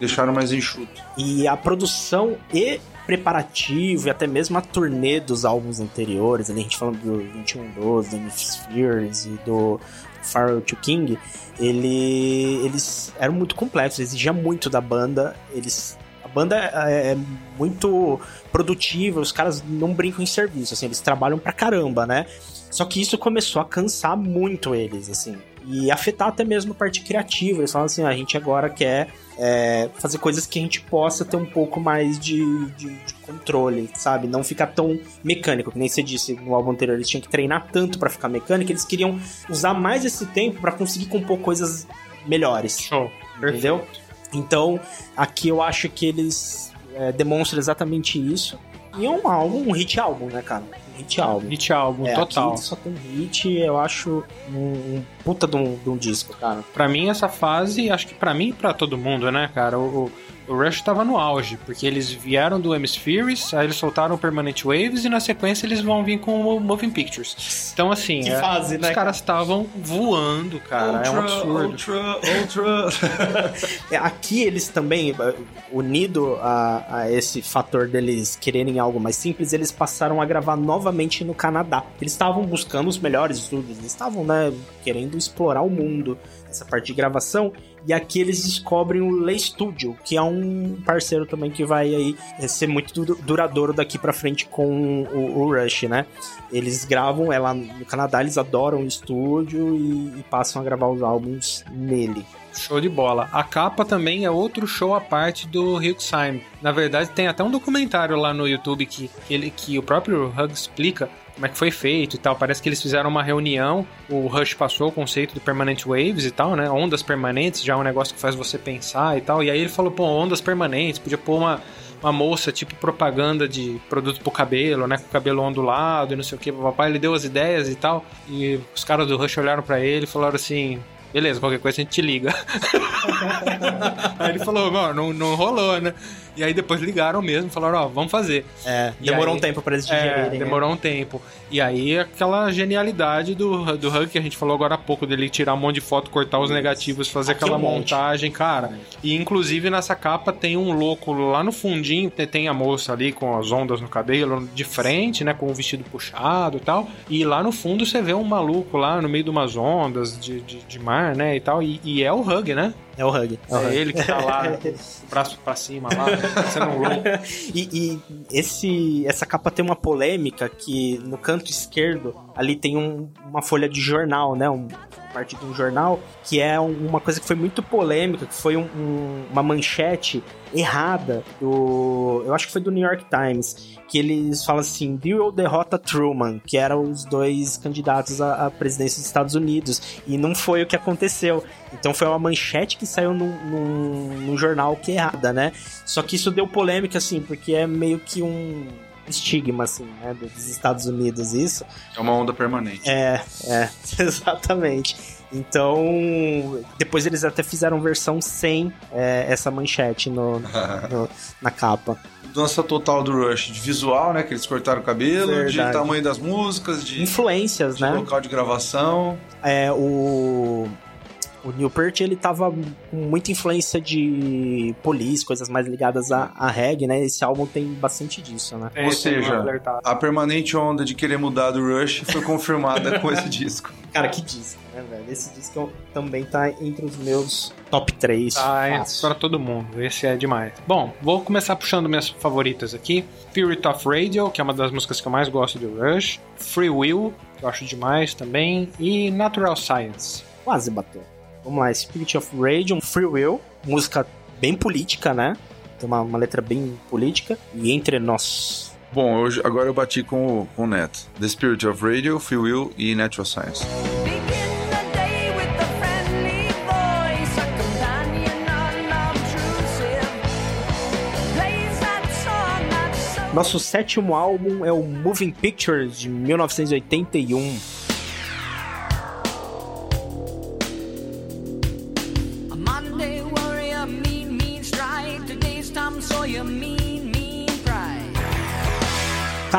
deixaram mais enxuto. E a produção e preparativo e até mesmo a turnê dos álbuns anteriores, ali a gente falando do 2112, do Hemispheres e do Farewell to King, ele, eles eram muito complexos, exigia muito da banda, eles a banda é, é muito produtiva, os caras não brincam em serviço, assim, eles trabalham pra caramba, né? Só que isso começou a cansar muito eles, assim e afetar até mesmo a parte criativa. Eles falam assim: a gente agora quer é, fazer coisas que a gente possa ter um pouco mais de, de, de, controle, sabe? Não ficar tão mecânico. Que nem você disse no álbum anterior, eles tinham que treinar tanto para ficar mecânico, eles queriam usar mais esse tempo para conseguir compor coisas melhores. Show. Entendeu? Perfeito. Então, aqui eu acho que eles é, demonstram exatamente isso. E é um álbum, um hit álbum, né, cara? Hit álbum. Hit álbum, é, total. Só tem hit, eu acho um, um puta de um, de um, disco, cara. Pra mim, essa fase, acho que pra mim e pra todo mundo, né, cara? O, o Rush tava no auge, porque eles vieram do Hemispheres, aí eles soltaram o Permanent Waves e na sequência eles vão vir com o Moving Pictures. Então, assim, é, fase, os né, caras estavam voando, cara. Ultra, é um absurdo. Ultra, ultra. É, aqui eles também, é, unido a, a, esse fator deles quererem algo mais simples, eles passaram a gravar novamente no Canadá. Eles estavam buscando os melhores estúdios, eles estavam, né, querendo explorar o mundo essa parte de gravação. E aqui eles descobrem o Lay Studio, que é um parceiro também que vai aí ser muito duradouro daqui para frente com o, o, Rush, né? Eles gravam, é lá no Canadá, eles adoram o estúdio e, e passam a gravar os álbuns nele. Show de bola. A capa também é outro show à parte do Hilksheim. Na verdade, tem até um documentário lá no YouTube que, ele, que o próprio Hug explica como é que foi feito e tal. Parece que eles fizeram uma reunião, o Rush passou o conceito de permanent waves e tal, né? Ondas permanentes, já é um negócio que faz você pensar e tal. E aí ele falou, pô, ondas permanentes, podia pôr uma, uma moça, tipo propaganda de produto pro cabelo, né? Com o cabelo ondulado e não sei o que, papai. Ele deu as ideias e tal. E os caras do Rush olharam para ele e falaram assim: beleza, qualquer coisa a gente te liga. aí ele falou, não, não rolou, né? E aí depois ligaram mesmo, falaram, ó, oh, vamos fazer. É, demorou aí, um tempo para eles digerirem. É, né? demorou né? um tempo. E aí aquela genialidade do, do Hug que a gente falou agora há pouco, dele tirar um monte de foto, cortar os negativos, fazer Aqui aquela um montagem, cara. E inclusive nessa capa tem um louco lá no fundinho, tem a moça ali com as ondas no cabelo, de frente, né, com o vestido puxado e tal. E lá no fundo você vê um maluco lá no meio de umas ondas de, de, de mar, né, e tal. E, e é o Hug, né? É o Hug. É, o é ele que tá lá, braço pra cima lá, sendo um louco. E, e, esse, essa capa tem uma polêmica que no canto esquerdo ali tem um, uma folha de jornal, né? Um, parte de um jornal, que é uma coisa que foi muito polêmica, que foi um, um, uma manchete errada do. Eu acho que foi do New York Times, que eles falam assim: Bill derrota Truman, que eram os dois candidatos à, à, presidência dos Estados Unidos. E não foi o que aconteceu. Então foi uma manchete que saiu num, num, num jornal que é errada, né? Só que isso deu polêmica, assim, porque é meio que um estigma, assim, né, dos Estados Unidos, isso. É uma onda permanente. É, é, exatamente. Então, depois eles até fizeram versão sem é, essa manchete no, no, na capa. Dança total do Rush, de visual, né? Que eles cortaram o cabelo, Verdade. de tamanho das músicas, de. Influências, de né? local de gravação. É, o o Neil Peart, ele tava com muita influência de police, coisas mais ligadas a, a reggae, né? Esse álbum tem bastante disso, né? É, Ou seja, a permanente onda de querer mudar do Rush foi confirmada com esse disco. Cara, que disco, né, velho? Esse disco também tá entre os meus top 3. Ah, é para todo mundo. Esse é demais. Bom, vou começar puxando minhas favoritas aqui. Spirit of Radio, que é uma das músicas que eu mais gosto do Rush. Free Will, que eu acho demais também. E Natural Science. Quase bateu. Vamos lá, Spirit of Rage, um Free Will, música bem política, né? Tem uma, uma letra bem política. E entre nós. Bom, hoje, agora eu bati com, com o Neto. The Spirit of Radio, Free Will e Natural Science. Nosso sétimo álbum é o Moving Pictures de 1981.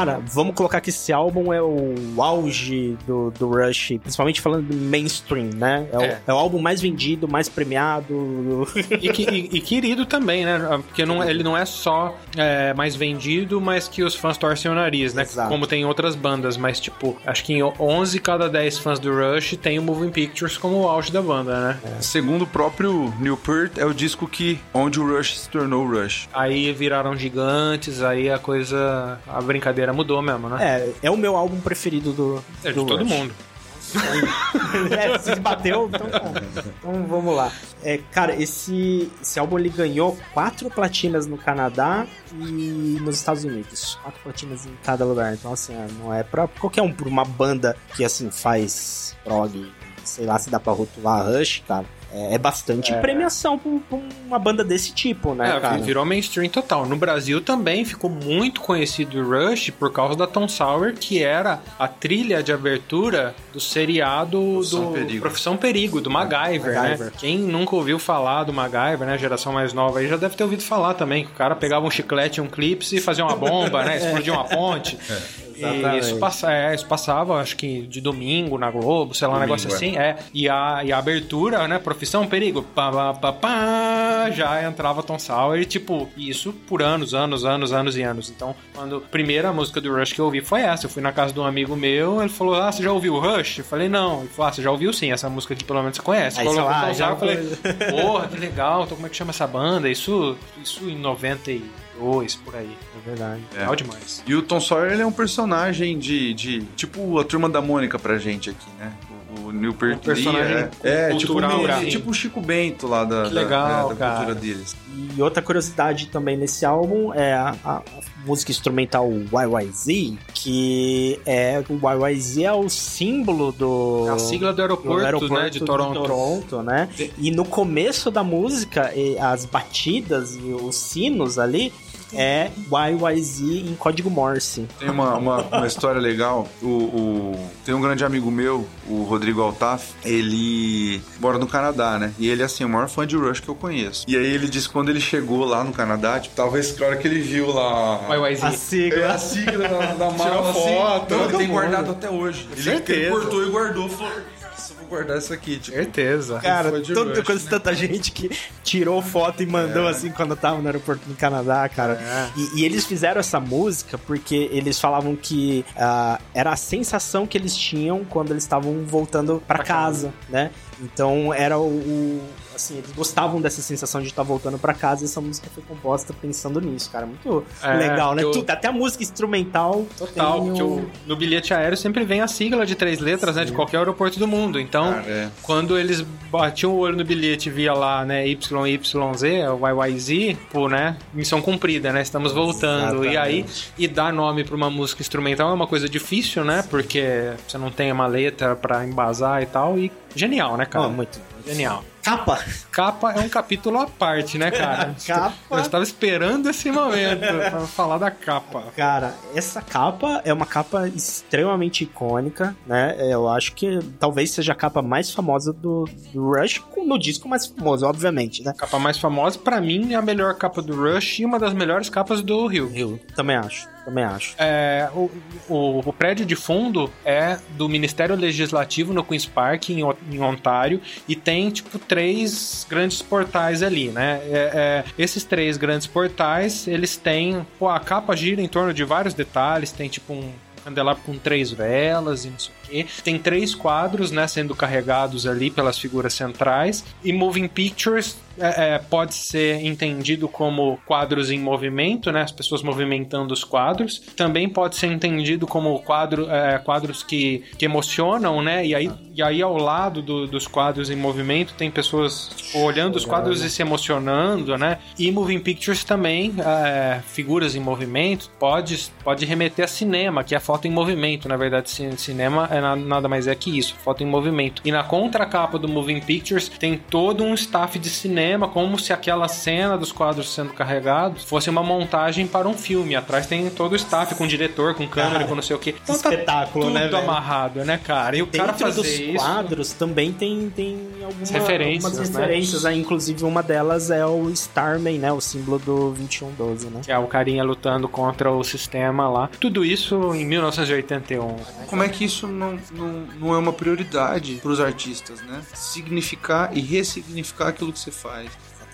Cara, vamos colocar que esse álbum é o auge do, do Rush, principalmente falando do mainstream, né? É, é. O, é o, álbum mais vendido, mais premiado. E, e, e querido também, né? Porque não, ele não é só é, mais vendido, mas que os fãs torcem o nariz, né? Exato. Como tem outras bandas, mas tipo, acho que em 11 cada 10 fãs do Rush tem o Moving Pictures como o auge da banda, né? É. Segundo o próprio Newport, é o disco que onde o Rush se tornou o Rush. Aí viraram gigantes, aí a coisa, a brincadeira mudou mesmo, né? É, é o meu álbum preferido do. É, do de todo Rush. mundo. é, se bateu, então, então vamos lá. É, cara, esse, esse álbum ele ganhou quatro platinas no Canadá e nos Estados Unidos. Quatro platinas em cada lugar. Então, assim, não é pra qualquer um, por uma banda que assim faz prog, sei lá se dá pra rotular Rush, cara é, é, bastante é. premiação pra, pra, uma banda desse tipo, né? É, cara? virou mainstream total. No Brasil também ficou muito conhecido o Rush por causa da Tom Sawyer, que era a trilha de abertura do seriado Profissão do Perigo. Profissão Perigo, do MacGyver, MacGyver, né? Quem nunca ouviu falar do MacGyver, né? Geração mais nova aí já deve ter ouvido falar também. Que o cara pegava um chiclete e um clipe e fazia uma bomba, né? Explodia uma ponte. É. E isso, passa, é, isso passava, acho que de domingo na Globo, sei lá, domingo, um negócio assim. É. E, a, e a abertura, né? Profissão Perigo. Pá, pá, pá, pá, já entrava Tom Sawyer e, tipo, isso por anos, anos, anos, anos e anos. Então, quando a primeira música do Rush que eu ouvi foi essa. Eu fui na casa de um amigo meu, ele falou: Ah, você já ouviu o Rush? Eu falei, não. Ele falou, ah, você já ouviu sim, essa música aqui pelo menos você conhece. Aí, Colocou lá, Tom Sawyer, eu falei, porra, que legal, então como é que chama essa banda? Isso, isso em 90 e 2, por aí. É verdade. É. Legal demais. E o Tom Sawyer ele é um personagem de, de. Tipo a turma da Mônica pra gente aqui, né? O Neil Peart um personagem é, é tipo, meio, tipo o Chico Bento lá da, que legal, da, é, da cultura deles. E outra curiosidade também nesse álbum é a, a música instrumental YYZ, que é o YYZ é o símbolo do é a sigla do aeroporto, do aeroporto né, de Toronto. De Toronto, né? E no começo da música, as batidas e os sinos ali é YYZ em código Morse. Tem uma, uma, uma história legal. O, o, tem um grande amigo meu, o Rodrigo Altaf, ele mora no Canadá, né? E ele é assim, o maior fã de Rush que eu conheço. E aí ele disse que quando ele chegou lá no Canadá, tipo, talvez a hora que ele viu lá. YYZ. A sigla. a sigla da, da mala. Tirou assim, foto. Então ele tem guardado até hoje. Ele, ele cortou e guardou. Falou, guardar isso aqui. Tipo, Certeza. Cara, tanta coisa, né? tanta gente que tirou foto e mandou é. assim quando tava no aeroporto no Canadá, cara. É. E, e, eles fizeram essa música porque eles falavam que uh, era a sensação que eles tinham quando eles estavam voltando para casa, casa, né? Então era o, o assim, eles gostavam dessa sensação de estar voltando para casa e essa música foi composta pensando nisso, cara. Muito é, legal, né? Eu... Tudo, até a música instrumental. Total, porque um... no bilhete aéreo sempre vem a sigla de três letras, Sim. né? De qualquer aeroporto do mundo. Então, cara, é. quando eles batiam o olho no bilhete e via lá, né, YYZ, YYZ, pô, né? Missão cumprida, né? Estamos voltando. Exatamente. E aí, e dar nome para uma música instrumental é uma coisa difícil, né? Porque você não tem uma letra para embasar e tal. E genial, né, cara? Oh, muito. Genial. Capa. Capa é um capítulo à parte, né, cara? capa. Eu estava esperando esse momento para falar da capa. Cara, essa capa é uma capa extremamente icônica, né? Eu acho que talvez seja a capa mais famosa do, do Rush, no disco mais famoso, obviamente, né? Capa mais famosa, para mim, é a melhor capa do Rush e uma das melhores capas do Rio. Rio, também acho. Também acho. É, o, o, o, prédio de fundo é do Ministério Legislativo no Queen's Park, em, em Ontário, e tem, tipo, três grandes portais ali, né? É, é, esses três grandes portais, eles têm. Pô, a capa gira em torno de vários detalhes, tem, tipo, um candelabro com três velas e não sei o quê. Tem três quadros, né, sendo carregados ali pelas figuras centrais. E Moving Pictures é, é, pode ser entendido como quadros em movimento, né? As pessoas movimentando os quadros. Também pode ser entendido como quadro, é, quadros que, que emocionam, né? E aí, e aí ao lado do, dos quadros em movimento tem pessoas tipo, olhando os quadros e se emocionando, né? E Moving Pictures também, é, figuras em movimento, pode, pode remeter a cinema, que é foto em movimento. Na verdade, cinema é nada mais é que isso, foto em movimento. E na contracapa do Moving Pictures tem todo um staff de cinema, como se aquela cena dos quadros sendo carregados fosse uma montagem para um filme. Atrás tem todo o staff com diretor, com câmera, cara, com não sei o que. Então, tá espetáculo, tudo né? Tudo amarrado, né, cara? E o Dentro cara fazer dos isso... quadros também tem, tem alguma, referências, algumas né? referências. Né? Inclusive, uma delas é o Starman, né? O símbolo do 2112, né? Que é o carinha lutando contra o sistema lá. Tudo isso em 1981. Como é que isso não, não, não é uma prioridade para os artistas, né? Significar e ressignificar aquilo que você faz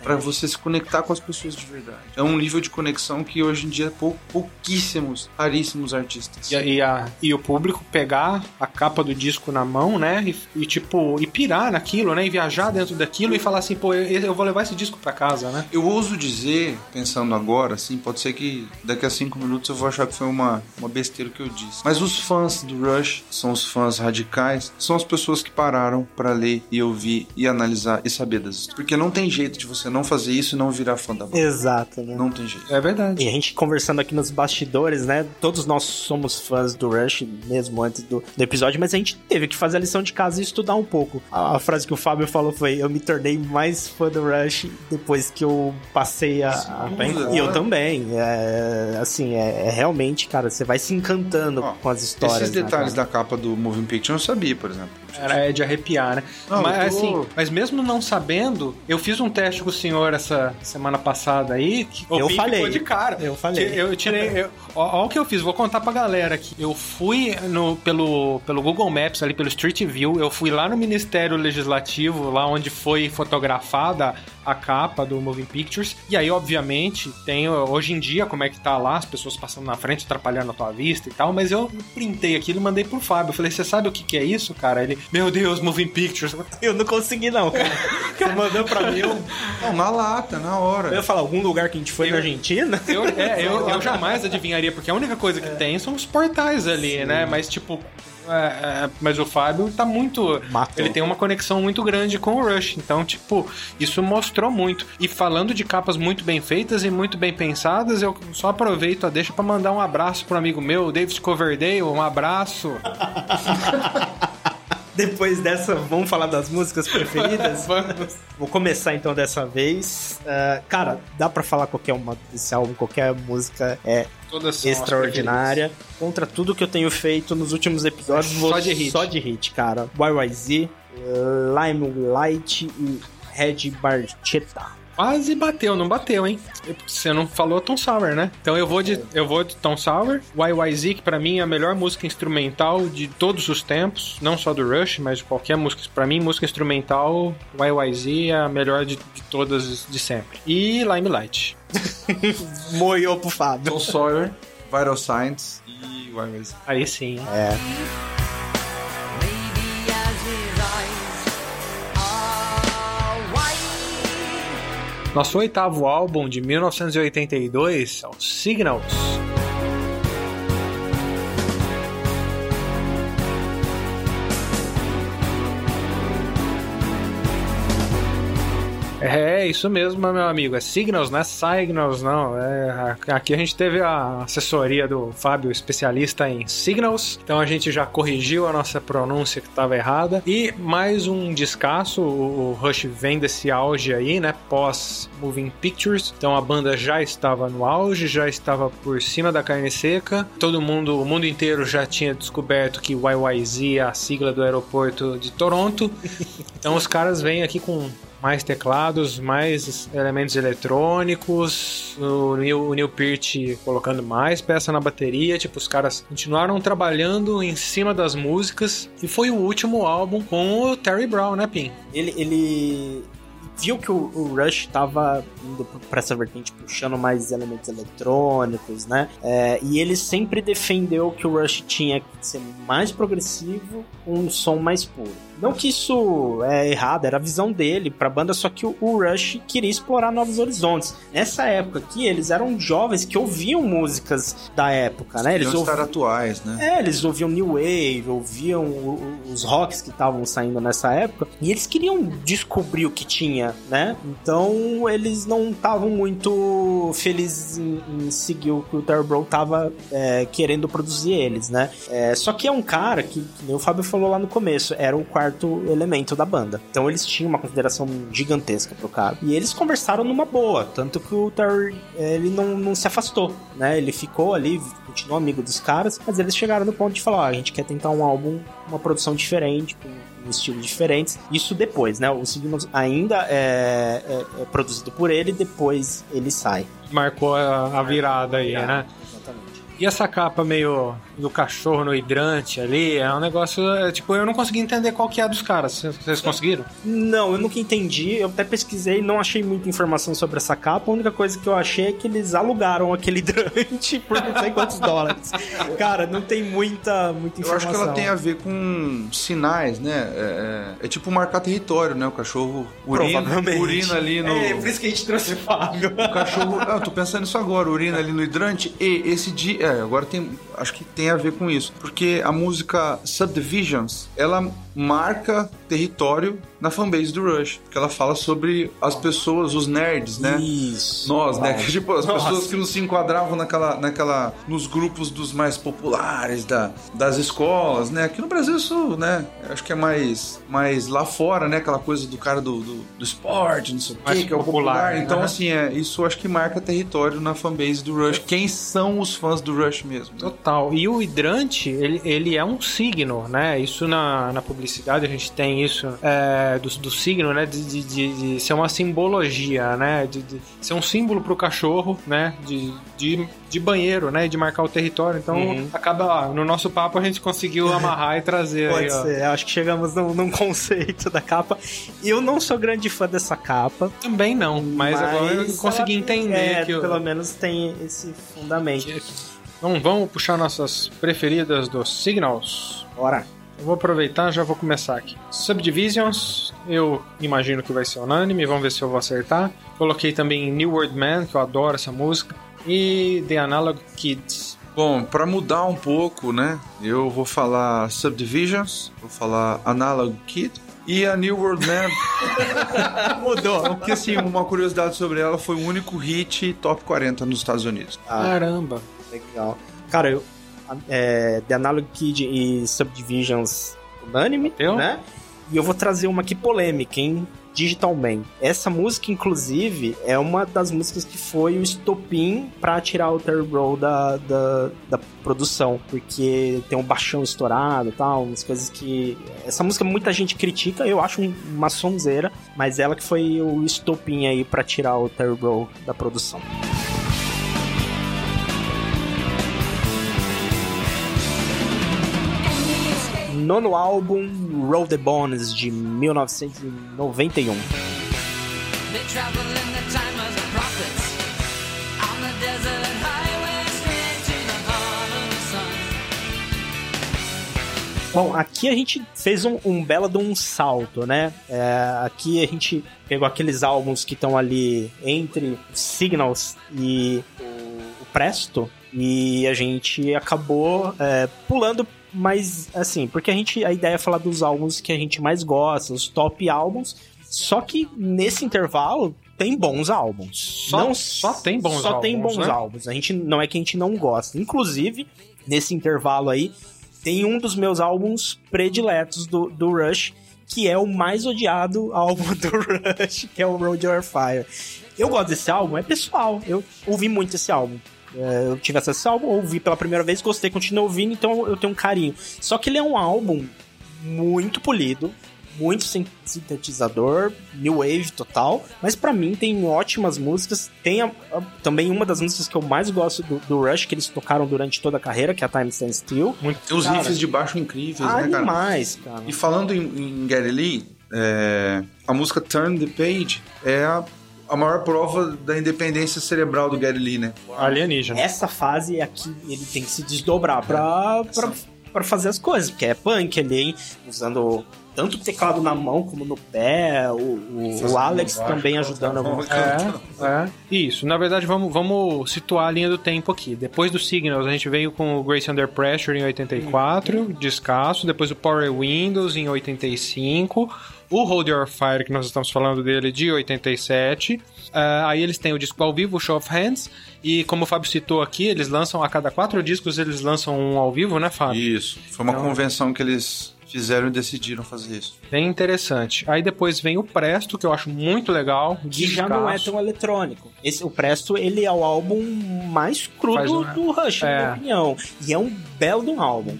para você se conectar com as pessoas de verdade. É um nível de conexão que hoje em dia pou, pouquíssimos, raríssimos artistas. E, e, a, e, o público pegar a capa do disco na mão, né? E, e, tipo, e pirar naquilo, né? E viajar dentro daquilo e falar assim, pô, eu, eu vou levar esse disco para casa, né? Eu ouso dizer, pensando agora, assim, pode ser que daqui a cinco minutos eu vou achar que foi uma, uma besteira que eu disse. Mas os fãs do Rush são os fãs radicais, são as pessoas que pararam para ler e ouvir e analisar e saber das histórias. Porque não tem jeito de você não fazer isso e não virar fã da banda. Exato, né? Não tem jeito. É verdade. E a gente conversando aqui nos bastidores, né? Todos nós somos fãs do Rush, mesmo antes do, do episódio, mas a gente teve que fazer a lição de casa e estudar um pouco. A, a, frase que o Fábio falou foi: Eu me tornei mais fã do Rush depois que eu passei a. a... E eu também. É, assim, é, é, realmente, cara, você vai se encantando Ó, com as histórias. Esses detalhes né, da capa do Moving Picture eu não sabia, por exemplo. Era de arrepiar, né? Não, mas, tô... assim, mas mesmo não sabendo, eu fiz um teste com o senhor essa semana passada aí. Que eu falei. de cara. Eu falei. Eu tirei. Eu, ó, ó, o que eu fiz, vou contar pra galera aqui. Eu fui no, pelo, pelo Google Maps, ali pelo Street View, eu fui lá no Ministério Legislativo, lá onde foi fotografada a capa do Moving Pictures. E aí, obviamente, tem hoje em dia como é que tá lá, as pessoas passando na frente, atrapalhando a tua vista e tal. Mas eu printei aquilo e mandei pro Fábio. Eu falei, você sabe o que, que é isso, cara? Ele, meu Deus, Moving Pictures. Eu não consegui, não, cara. Você mandou pra mim. Eu... Não, na lata, na hora. Eu ia falar algum lugar que a gente foi eu, na Argentina? Eu, é, eu, eu jamais adivinharia, porque a única coisa que é. tem são os portais ali, Sim. né? Mas, tipo, é, é, mas o Fábio tá muito. Matou. Ele tem uma conexão muito grande com o Rush. Então, tipo, isso mostrou muito. E falando de capas muito bem feitas e muito bem pensadas, eu só aproveito a deixa para mandar um abraço pro amigo meu, David Coverdale. Um abraço. Depois dessa, vamos falar das músicas preferidas? vamos. Vou começar então dessa vez. Uh, cara, dá para falar qualquer uma desse álbum, qualquer música é extraordinária. Contra tudo que eu tenho feito nos últimos episódios, só de hit. Só de hit, cara. YYZ, Limelight e Red Barchetta. Quase bateu, não bateu, hein? Você não falou Tom Sour, né? Então eu vou de, eu vou de Tom Sour. YYZ, que pra mim é a melhor música instrumental de todos os tempos. Não só do Rush, mas de qualquer música. Pra mim, música instrumental, YYZ é a melhor de, de todas de sempre. E Limelight. Moiou pro Fábio. Tom Sawyer, Vital Signs e YYZ. Aí sim. É. Nosso oitavo álbum de 1982 é o Signals. É, isso mesmo, meu amigo. É Signals, não é Signals, não. É, aqui a gente teve a assessoria do Fábio, especialista em Signals. Então a gente já corrigiu a nossa pronúncia que estava errada. E mais um descasso, o Rush vem desse auge aí, né? Pós Moving Pictures. Então a banda já estava no auge, já estava por cima da carne seca. Todo mundo, o mundo inteiro já tinha descoberto que YYZ é a sigla do aeroporto de Toronto. Então os caras vêm aqui com mais teclados, mais elementos eletrônicos, o Neil, o Neil Peart colocando mais peça na bateria, tipo, os caras continuaram trabalhando em cima das músicas e foi o último álbum com o Terry Brown, né, Pim? Ele, ele viu que o, o Rush estava indo para essa vertente puxando mais elementos eletrônicos, né? É, e ele sempre defendeu que o Rush tinha que ser mais progressivo, um som mais puro. Não que isso é errado, era a visão dele pra banda, só que o, Rush queria explorar novos horizontes. Nessa época aqui, eles eram jovens que ouviam músicas da época, né? Eles ouviam... estar atuais, né? É, eles ouviam New Wave, ouviam os rocks que estavam saindo nessa época, e eles queriam descobrir o que tinha, né? Então, eles não estavam muito felizes em, em, seguir o que o Terry Bro tava é, querendo produzir eles, né? É, só que é um cara que, que o Fábio falou lá no começo, era o quarto elemento da banda. Então eles tinham uma consideração gigantesca pro cara. E eles conversaram numa boa, tanto que o Terry, ele não, não se afastou, né? Ele ficou ali, continuou amigo dos caras, mas eles chegaram no ponto de falar, ó, a gente quer tentar um álbum, uma produção diferente, com um estilo diferentes. Isso depois, né? O Signals ainda é, é, é, produzido por ele, depois ele sai. Marcou a, a virada aí, né? E essa capa meio do cachorro no hidrante ali, é um negócio. É, tipo, eu não consegui entender qual que é a dos caras. Vocês conseguiram? Não, eu nunca entendi. Eu até pesquisei, não achei muita informação sobre essa capa. A única coisa que eu achei é que eles alugaram aquele hidrante por não sei quantos dólares. Cara, não tem muita, muita informação. Eu acho que ela tem a ver com sinais, né? É, é, é tipo marcar território, né? O cachorro urina, urina ali no. É, por isso que a gente trouxe o Fábio. O cachorro. Ah, eu tô pensando nisso agora, urina ali no hidrante. E esse dia é, agora tem. Acho que tem a ver com isso. Porque a música Subdivisions, ela marca território na fanbase do Rush. Porque ela fala sobre as pessoas, os nerds, né? Isso. Nós, né? Tipo, as Nossa. pessoas que não se enquadravam naquela, naquela. nos grupos dos mais populares da, das escolas, né? Aqui no Brasil isso, né? Acho que é mais, mais lá fora, né? Aquela coisa do cara do, do, do esporte, não sei o quê, que é o popular. Né? Então, assim, é, isso acho que marca território na fanbase do Rush. Quem são os fãs do Rush mesmo? Né? Total. E o hidrante, ele, ele é um signo, né? Isso na, na publicidade a gente tem isso é, do, do signo, né? De, de, de, de, ser uma simbologia, né? De, de ser um símbolo pro cachorro, né? De, de, de banheiro, né? De marcar o território. Então, uhum. acaba, no nosso papo a gente conseguiu amarrar e trazer. Pode aí, ser, acho que chegamos num, num, conceito da capa. Eu não sou grande fã dessa capa. Também não, mas, mas agora eu consegui entender é, que. Pelo eu... menos tem esse fundamento. Então vamos puxar nossas preferidas dos Signals. Bora. Eu vou aproveitar já vou começar aqui. Subdivisions, eu imagino que vai ser unânime, vamos ver se eu vou acertar. Coloquei também New World Man, que eu adoro essa música. E The Analog Kids. Bom, para mudar um pouco, né? Eu vou falar Subdivisions, vou falar Analog Kid e a New World Man. Mudou. Porque, assim, uma curiosidade sobre ela foi o único hit top 40 nos Estados Unidos. Ah, Caramba. Legal. Cara, eu, é, The Analog Kid e Subdivisions unânime, eu? né? E eu vou trazer uma aqui polêmica, hein? Digital Man. Essa música, inclusive, é uma das músicas que foi o estopim para tirar o Terry Bro da, da, da, produção, porque tem um baixão estourado e tal, umas coisas que... Essa música muita gente critica, eu acho uma sonzeira, mas ela que foi o estopim aí para tirar o Terry Bro da produção. Nono álbum Roll the Bones de 1991. Bom, aqui a gente fez um, um belo de um salto, né? É, aqui a gente pegou aqueles álbuns que estão ali entre Signals e o, Presto, e a gente acabou é, pulando mas assim, porque a gente a ideia é falar dos álbuns que a gente mais gosta, os top álbuns. Só que nesse intervalo tem bons álbuns. Só, não só tem bons só álbuns. Só tem bons né? álbuns. A gente não é que a gente não gosta. Inclusive, nesse intervalo aí, tem um dos meus álbuns prediletos do, do Rush, que é o mais odiado álbum do Rush, que é o Road Your Fire. Eu gosto desse álbum, é pessoal. Eu ouvi muito esse álbum. É, eu tive acesso ao álbum, ouvi pela primeira vez, gostei, continuo ouvindo, então eu tenho um carinho. Só que ele é um álbum muito polido, muito sintetizador, new wave total, mas para mim tem ótimas músicas. Tem a, a, também uma das músicas que eu mais gosto do, do, Rush, que eles tocaram durante toda a carreira, que é a Time Stand Still. Muito, tem os cara, riffs de baixo incríveis, né, cara? demais, cara. E falando em, em Gary Lee, é, a música Turn the Page é a a maior prova da independência cerebral do Gary Lee, né? Alienígena. Essa fase é aqui ele tem que se desdobrar pra, pra, para fazer as coisas, porque é punk ali, hein? Usando tanto o teclado na mão como no pé, o, o, o Alex baixo, também ajudando. É, é, isso. Na verdade, vamos, vamos situar a linha do tempo aqui. Depois do Signals, a gente veio com o Grace Under Pressure em 84, uhum. descasso. Depois o Power Windows em 85 o Hold Your Fire, que nós estamos falando dele, de 87. Uh, ah, aí eles têm o disco ao vivo, o Show of Hands, e como o Fábio citou aqui, eles lançam a cada quatro discos, eles lançam um ao vivo, né, Fábio? Isso. Foi uma então... convenção que eles fizeram e decidiram fazer isso. Bem interessante. Aí depois vem o Presto, que eu acho muito legal. Que já não é tão eletrônico. Esse, o Presto, ele é o álbum mais crudo um... do Rush, é. na minha opinião. E é um belo de um álbum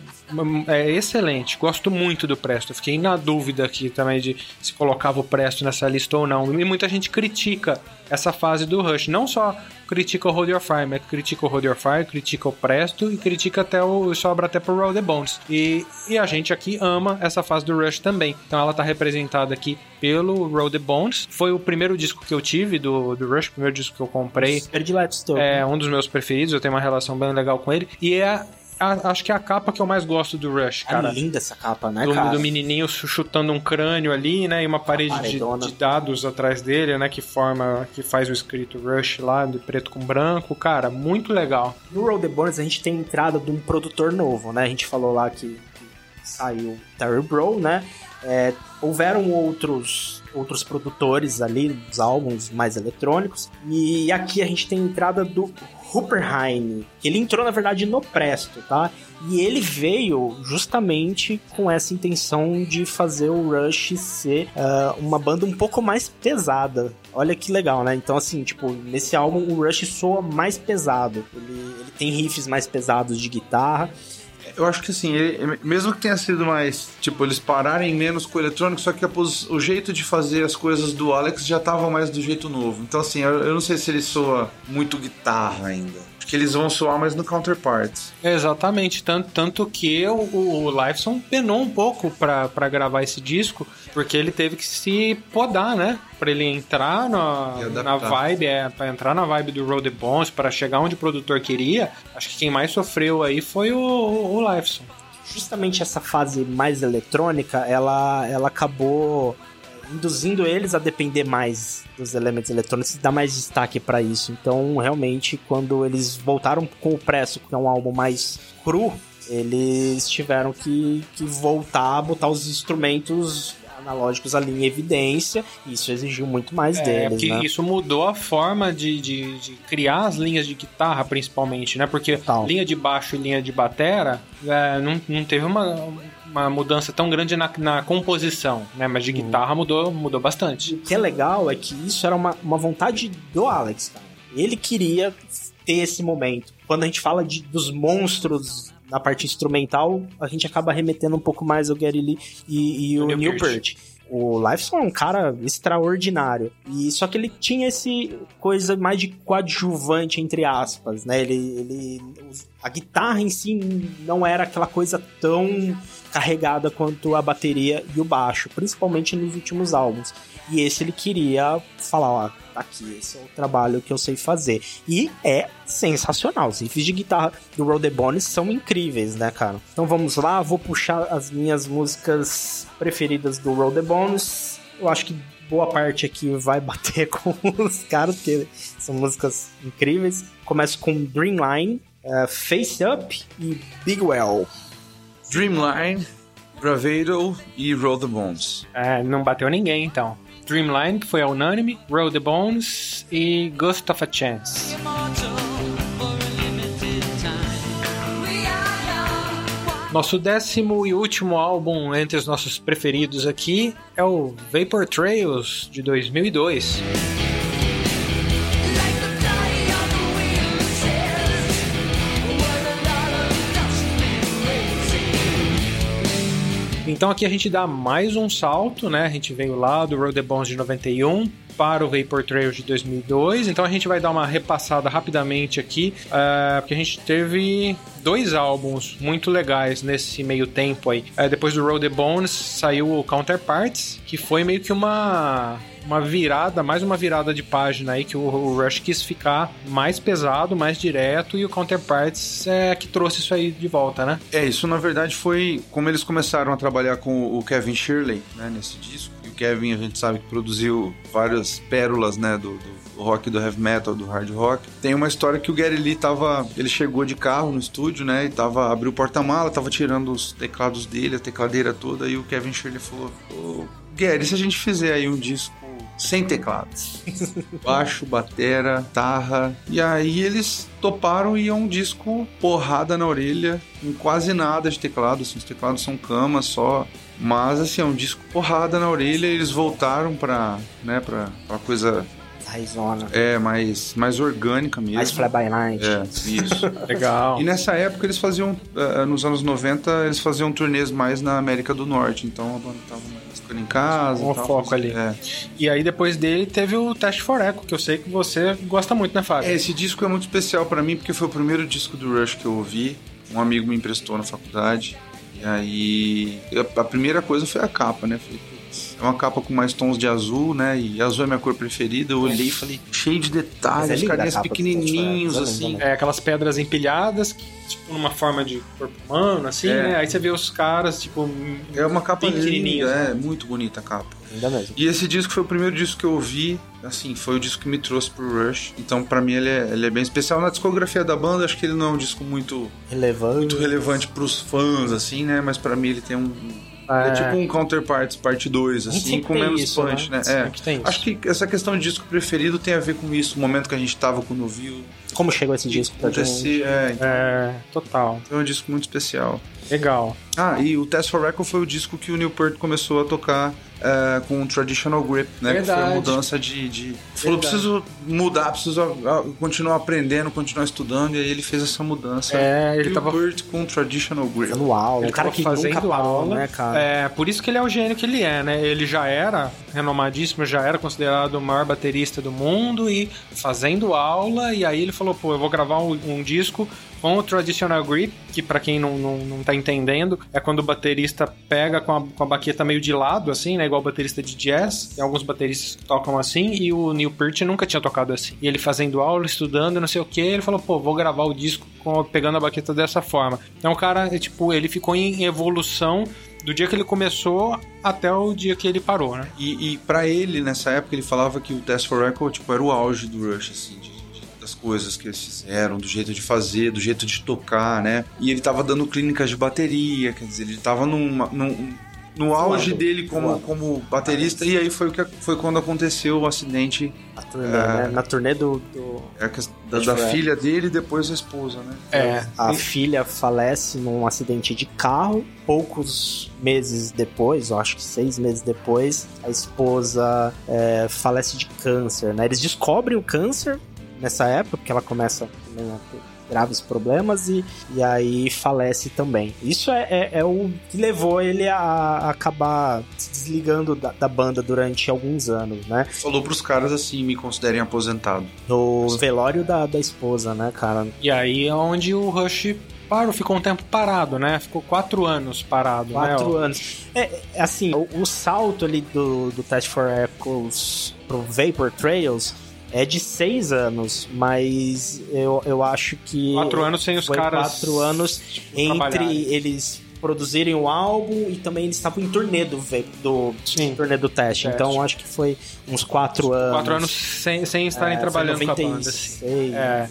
é excelente. Gosto muito do Presto. Fiquei na dúvida aqui também de se colocava o Presto nessa lista ou não. E muita gente critica essa fase do Rush. Não só critica o Hold Your Fire, mas critica o Hold Your Fire, critica o Presto e critica até o. sobra até pro Roll the Bones. E, e a gente aqui ama essa fase do Rush também. Então ela tá representada aqui pelo Roll the Bones. Foi o primeiro disco que eu tive do, do Rush, o primeiro disco que eu comprei. Prediletos, É um dos meus preferidos, eu tenho uma relação bem legal com ele. E é a, acho que é a capa que eu mais gosto do Rush, é cara. É linda essa capa, né, do, cara? Do menininho chutando um crânio ali, né? E uma parede de, de, dados atrás dele, né? Que forma, que faz o escrito Rush lá, de preto com branco. Cara, muito legal. No Roll the Bones a gente tem entrada de um produtor novo, né? A gente falou lá que, que saiu Terry Bro, né? É, houveram outros outros produtores ali dos álbuns mais eletrônicos e aqui a gente tem a entrada do Hupperheim, que ele entrou na verdade no Presto, tá? E ele veio justamente com essa intenção de fazer o Rush ser uh, uma banda um pouco mais pesada. Olha que legal, né? Então, assim, tipo, nesse álbum o Rush soa mais pesado. Ele, ele tem riffs mais pesados de guitarra eu acho que assim, ele, mesmo que tenha sido mais, tipo, eles pararem menos com o eletrônico, só que o jeito de fazer as coisas do Alex já tava mais do jeito novo. Então, assim, eu, eu não sei se ele soa muito guitarra ainda que eles vão soar mais no Counterparts. Exatamente, tanto, tanto que o, o Lifeson penou um pouco para gravar esse disco, porque ele teve que se podar, né? Pra ele entrar na, na vibe, é, pra entrar na vibe do Road the Bones, pra chegar onde o produtor queria, acho que quem mais sofreu aí foi o, o, o Lifeson. Justamente essa fase mais eletrônica, ela, ela acabou induzindo eles a depender mais dos elementos eletrônicos e dar mais destaque para isso. Então, realmente, quando eles voltaram com o Presso, que é um álbum mais cru, eles tiveram que, que voltar a botar os instrumentos analógicos ali em evidência, isso exigiu muito mais é, deles, né? Isso mudou a forma de, de, de, criar as linhas de guitarra, principalmente, né? Porque Tal. linha de baixo e linha de batera é, não, não teve uma, uma mudança tão grande na, na composição, né? Mas de uhum. guitarra mudou, mudou bastante. O que é legal é que isso era uma, uma vontade do Alex, cara. Ele queria ter esse momento. Quando a gente fala de, dos monstros na parte instrumental, a gente acaba remetendo um pouco mais ao Gary Lee e, e o, Neil Peart. O Lifeson é um cara extraordinário. E só que ele tinha esse coisa mais de coadjuvante, entre aspas, né? Ele, ele. A guitarra em si não era aquela coisa tão carregada quanto a bateria e o baixo, principalmente nos últimos álbuns. E esse ele queria falar, ó, aqui, esse é o trabalho que eu sei fazer. E é sensacional. Os riffs de guitarra do Roll the Bones são incríveis, né, cara? Então vamos lá, vou puxar as minhas músicas preferidas do Roll the Bones. Eu acho que boa parte aqui vai bater com os caras, porque são músicas incríveis. Começo com Dreamline, uh, Face Up e Big Well. Dreamline, Bravado e Roll the Bones. É, não bateu ninguém então. Dreamline, que foi a unânime, Roll the Bones e Ghost of a Chance. Nosso décimo e último álbum entre os nossos preferidos aqui é o Vapor Trails de 2002. Então aqui a gente dá mais um salto, né? A gente veio lá do Road the Bones de 91 para o Vapor Trail de 2002. Então a gente vai dar uma repassada rapidamente aqui, uh, porque a gente teve dois álbuns muito legais nesse meio tempo aí. Uh, depois do Road the Bones saiu o Counterparts, que foi meio que uma uma virada, mais uma virada de página aí que o, o, Rush quis ficar mais pesado, mais direto e o Counterparts é que trouxe isso aí de volta, né? É, isso na verdade foi como eles começaram a trabalhar com o Kevin Shirley, né, nesse disco. E o Kevin a gente sabe que produziu várias pérolas, né, do, do rock do heavy metal, do hard rock. Tem uma história que o Gary Lee tava, ele chegou de carro no estúdio, né, e tava abriu o porta-mala, tava tirando os teclados dele, a tecladeira toda e o Kevin Shirley falou: "Ô, Gary, se a gente fizer aí um disco sem teclados. Baixo, batera, tarra. E aí eles toparam e é um disco porrada na orelha, com quase nada de teclado. Assim, os teclados são camas só. Mas assim, é um disco porrada na orelha. Eles voltaram pra, né, pra, pra coisa raizona. É, mais, mais orgânica mesmo. Mais fly by night. É, isso. Legal. E nessa época eles faziam, uh, nos anos 90, eles faziam turnês mais na América do Norte, então a banda tava ficando em casa. Um foco ali. É. E aí depois dele teve o Test for Echo, que eu sei que você gosta muito, né, Fábio? É, esse disco é muito especial para mim porque foi o primeiro disco do Rush que eu ouvi. Um amigo me emprestou na faculdade. E aí, a primeira coisa foi a capa, né? Falei, é uma capa com mais tons de azul, né? E azul é minha cor preferida. Eu olhei e falei, cheio de detalhes, é carinhas pequenininhos, assim. É, aquelas pedras empilhadas, tipo, numa forma de corpo humano, assim, é. né? Aí você vê os caras, tipo. É uma capa linda, né? é muito bonita a capa. Ainda mesmo. E esse disco foi o primeiro disco que eu ouvi, assim, foi o disco que me trouxe pro Rush. Então, para mim, ele é, ele é, bem especial. Na discografia da banda, acho que ele não é um disco muito relevante, muito relevante pros fãs, assim, né? Mas para mim ele tem um é, é tipo um Counterparts parte 2, assim, com menos isso, punch, né? né? É. Acho que essa questão de disco preferido tem a ver com isso, o momento que a gente tava quando ouviu. Como chegou esse disco pra gente? É, então, é, total. É um disco muito especial. Legal. Ah, e o Test for Record foi o disco que o Neil Peart começou a tocar é, com o Traditional Grip, né? Verdade. Que foi a mudança de. de... Falou, preciso mudar, preciso continuar aprendendo, continuar estudando, e aí ele fez essa mudança. É, ele tava. Com Traditional Grip. Fazendo aula, ele um cara que fazendo aula, né, cara? É, por isso que ele é o gênio que ele é, né? Ele já era renomadíssimo, já era considerado o maior baterista do mundo e fazendo aula, e aí ele falou, pô, eu vou gravar um, um disco com o traditional grip, que para quem não, não, não tá entendendo, é quando o baterista pega com a, com a baqueta meio de lado, assim, né? Igual baterista de jazz. Tem alguns bateristas que tocam assim, e o Neil Peart nunca tinha tocado assim. E ele fazendo aula, estudando, não sei o que, ele falou, pô, vou gravar o disco com, pegando a baqueta dessa forma. Então o cara, é, tipo, ele ficou em evolução do dia que ele começou até o dia que ele parou, né? E, e para ele, nessa época, ele falava que o Test for Record, tipo, era o auge do Rush, assim, de das coisas que eles fizeram, do jeito de fazer, do jeito de tocar, né? E ele tava dando clínicas de bateria, quer dizer, ele tava numa, num, no auge dele como, como baterista, e aí foi, o que, foi quando aconteceu o acidente. Turnê, é, né? Na turnê do. do... É, da, da filha dele e depois a esposa, né? É. A e... filha falece num acidente de carro. Poucos meses depois, eu acho que seis meses depois, a esposa é, falece de câncer, né? Eles descobrem o câncer nessa época, porque ela começa a ter graves problemas e, e aí falece também. Isso é, é, é o que levou ele a, a acabar se desligando da, da, banda durante alguns anos, né? Falou pros caras assim, me considerem aposentado. No velório da, da esposa, né, cara? E aí é onde o Rush parou, ficou um tempo parado, né? Ficou quatro anos parado, quatro né? anos. É, assim, o, o, salto ali do, do Test for Echoes pro Vapor Trails é de seis anos, mas eu, eu acho que. Quatro anos sem os caras. Quatro anos entre eles produzirem o álbum e também eles estavam em turnê do, do, Sim. turnê do teste. teste. Então acho que foi uns quatro anos. Quatro anos sem, sem estarem é, trabalhando com a banda. Assim. É.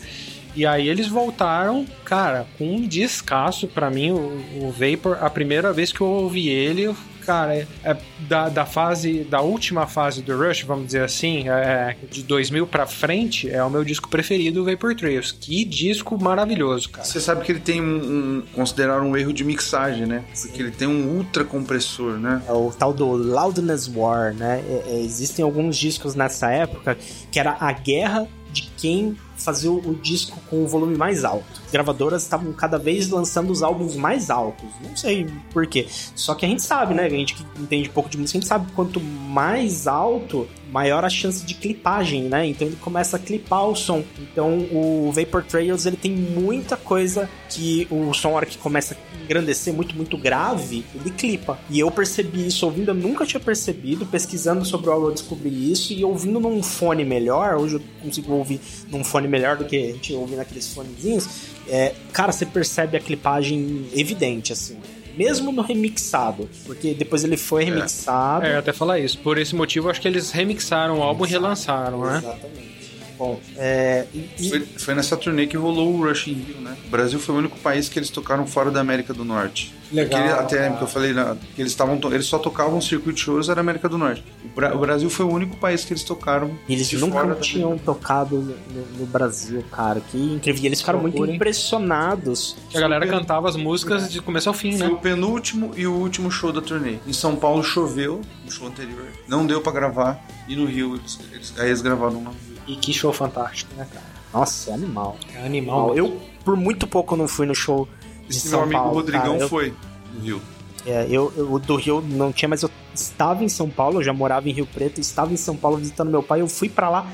E aí eles voltaram, cara, com um descasso para mim, o, o Vapor. A primeira vez que eu ouvi ele, cara, é, é da, da fase, da última fase do Rush, vamos dizer assim, é, de 2000 pra frente, é o meu disco preferido, o Vapor Trails. Que disco maravilhoso, cara. Você sabe que ele tem um, um considerar um erro de mixagem, né? Porque ele tem um ultra compressor, né? É o tal do Loudness War, né? É, é, existem alguns discos nessa época que era a guerra de quem fazer o, disco com o volume mais alto. As gravadoras estavam cada vez lançando os álbuns mais altos. Não sei por quê. Só que a gente sabe, né? A gente que entende pouco de música, a gente sabe quanto mais alto, maior a chance de clipagem, né? Então ele começa a clipar o som. Então o Vapor Trails ele tem muita coisa que o som, hora que começa a engrandecer muito, muito grave, ele clipa. E eu percebi isso ouvindo, eu nunca tinha percebido. Pesquisando sobre o álbum eu descobri isso. E ouvindo num fone melhor, hoje eu consigo ouvir num fone melhor do que a gente ouve naqueles fonezinhos. É, cara, você percebe a clipagem evidente, assim mesmo no remixado, porque depois ele foi é. remixado. É, é até falar isso. Por esse motivo, acho que eles remixaram o álbum e relançaram, né? Exatamente. Bom, é, e... foi, foi, nessa turnê que rolou o Rush in Rio, né? O Brasil foi o único país que eles tocaram fora da América do Norte. Legal. Aquele, até que eu falei né, que eles estavam eles só tocavam circuit shows na América do Norte. O, Bra o, Brasil foi o único país que eles tocaram. Eles nunca tinham tocado no, no, Brasil, cara. Que incrível. E eles ficaram muito impressionados. Que a galera cantava as músicas é. de começo ao fim, foi né? Foi o penúltimo e o último show da turnê. Em São Paulo choveu, no show anterior. Não deu para gravar. E no Rio, eles, eles, aí eles gravaram no Rio. E que show fantástico, né, cara? Nossa, é animal. É animal. Eu, por muito pouco, não fui no show de Esse São meu amigo Paulo, Rodrigão cara. foi no Rio. É, eu, eu do Rio não tinha, mas eu estava em São Paulo, eu já morava em Rio Preto, estava em São Paulo visitando meu pai, eu fui para lá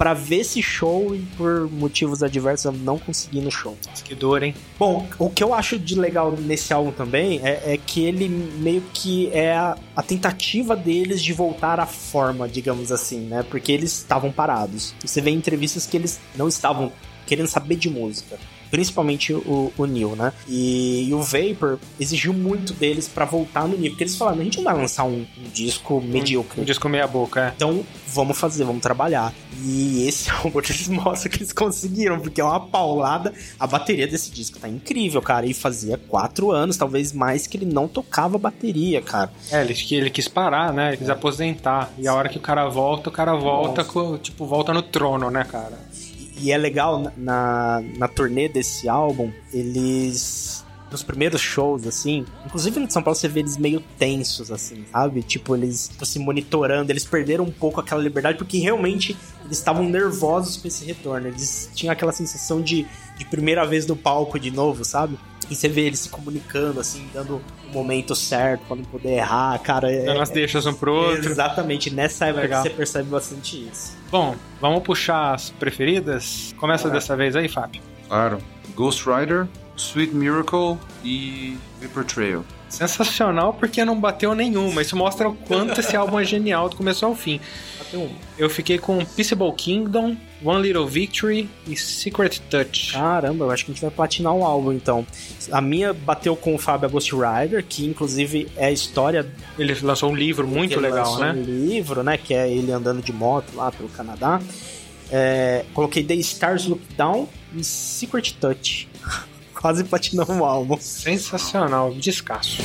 para ver esse show e por motivos adversos eu não consegui no show. Que dor, hein? Bom, o que eu acho de legal nesse álbum também é, é que ele meio que é a, a, tentativa deles de voltar à forma, digamos assim, né? Porque eles estavam parados. Você vê em entrevistas que eles não estavam querendo saber de música principalmente o, o Neil, né? E, e, o Vapor exigiu muito deles para voltar no nível, porque eles falaram, a gente não vai lançar um, um disco medíocre. Um, disco meia boca, é. Então, vamos fazer, vamos trabalhar. E esse álbum eles mostram que eles conseguiram, porque é uma paulada. A bateria desse disco tá incrível, cara, e fazia quatro anos, talvez mais, que ele não tocava bateria, cara. É, ele, ele quis parar, né? Ele quis é. aposentar. E a hora que o cara volta, o cara volta, com, tipo, volta no trono, né, cara? E é legal, na, na turnê desse álbum, eles nos primeiros shows, assim, inclusive no São Paulo você vê eles meio tensos, assim, sabe? Tipo, eles tipo, se monitorando, eles perderam um pouco aquela liberdade, porque realmente eles estavam nervosos com esse retorno. Eles tinham aquela sensação de, de primeira vez no palco de novo, sabe? E você vê eles se comunicando, assim, dando o momento certo pra não poder errar, cara. É, Dando as deixas um pro outro. Exatamente, nessa época Legal. você percebe bastante isso. Bom, vamos puxar as preferidas? Começa dessa vez aí, Fábio. Claro. Ghost Rider, Sweet Miracle e Vapor Trail. Sensacional porque não bateu nenhuma. Isso mostra o quanto esse álbum é genial do começo ao fim. Eu fiquei com Peaceable Kingdom, One Little Victory e Secret Touch. Caramba, eu acho que a gente vai platinar o álbum então. A minha bateu com o Fábio Ghost Rider, que inclusive é a história. Ele lançou um livro muito ele legal, né? um livro, né? Que é ele andando de moto lá pelo Canadá. É, coloquei The Stars Look Down e Secret Touch. Quase platinou o álbum. Sensacional, descasso.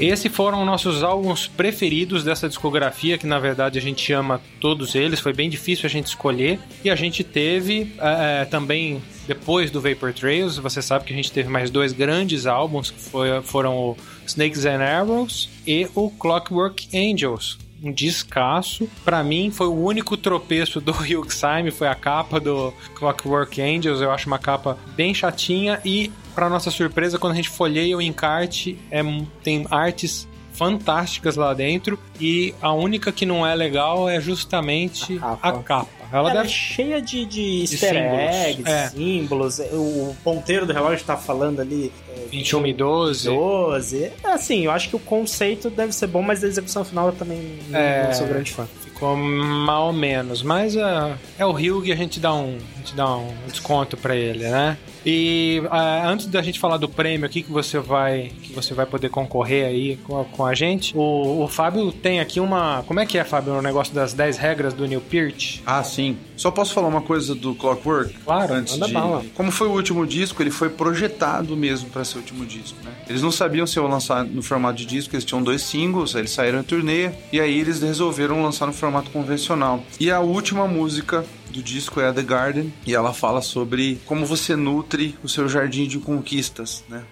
Esses foram nossos álbuns preferidos dessa discografia, que na verdade a gente ama todos eles. Foi bem difícil a gente escolher. E a gente teve é, também, depois do Vapor Trails, você sabe que a gente teve mais dois grandes álbuns, que foi, foram o Snakes and Arrows e o Clockwork Angels um descasso. Para mim, foi o único tropeço do Hilksheim, foi a capa do Clockwork Angels. Eu acho uma capa bem chatinha e, para nossa surpresa, quando a gente folheia o encarte, é, tem artes fantásticas lá dentro e a única que não é legal é justamente a capa. A capa. Ela, Ela deve... é cheia de, de, de easter eggs, é. símbolos. O ponteiro do relógio tá falando ali. É, 21 e 12. 12. Assim, eu acho que o conceito deve ser bom, mas a execução final eu também é... não sou grande fã ficou mal menos, mas uh, é o Rio que a gente dá um, gente dá um desconto para ele, né? E uh, antes da gente falar do prêmio aqui que você vai que você vai poder concorrer aí com a, com a gente, o, o, Fábio tem aqui uma, como é que é, Fábio, o negócio das 10 regras do Neil Peart? Ah, sim. Só posso falar uma coisa do Clockwork? Claro, antes de bala. Como foi o último disco, ele foi projetado mesmo para ser o último disco, né? Eles não sabiam se iam lançar no formato de disco, eles tinham dois singles, eles saíram em turnê e aí eles resolveram lançar no formato convencional. E a última música do disco é a The Garden e ela fala sobre como você nutre o seu jardim de conquistas, né?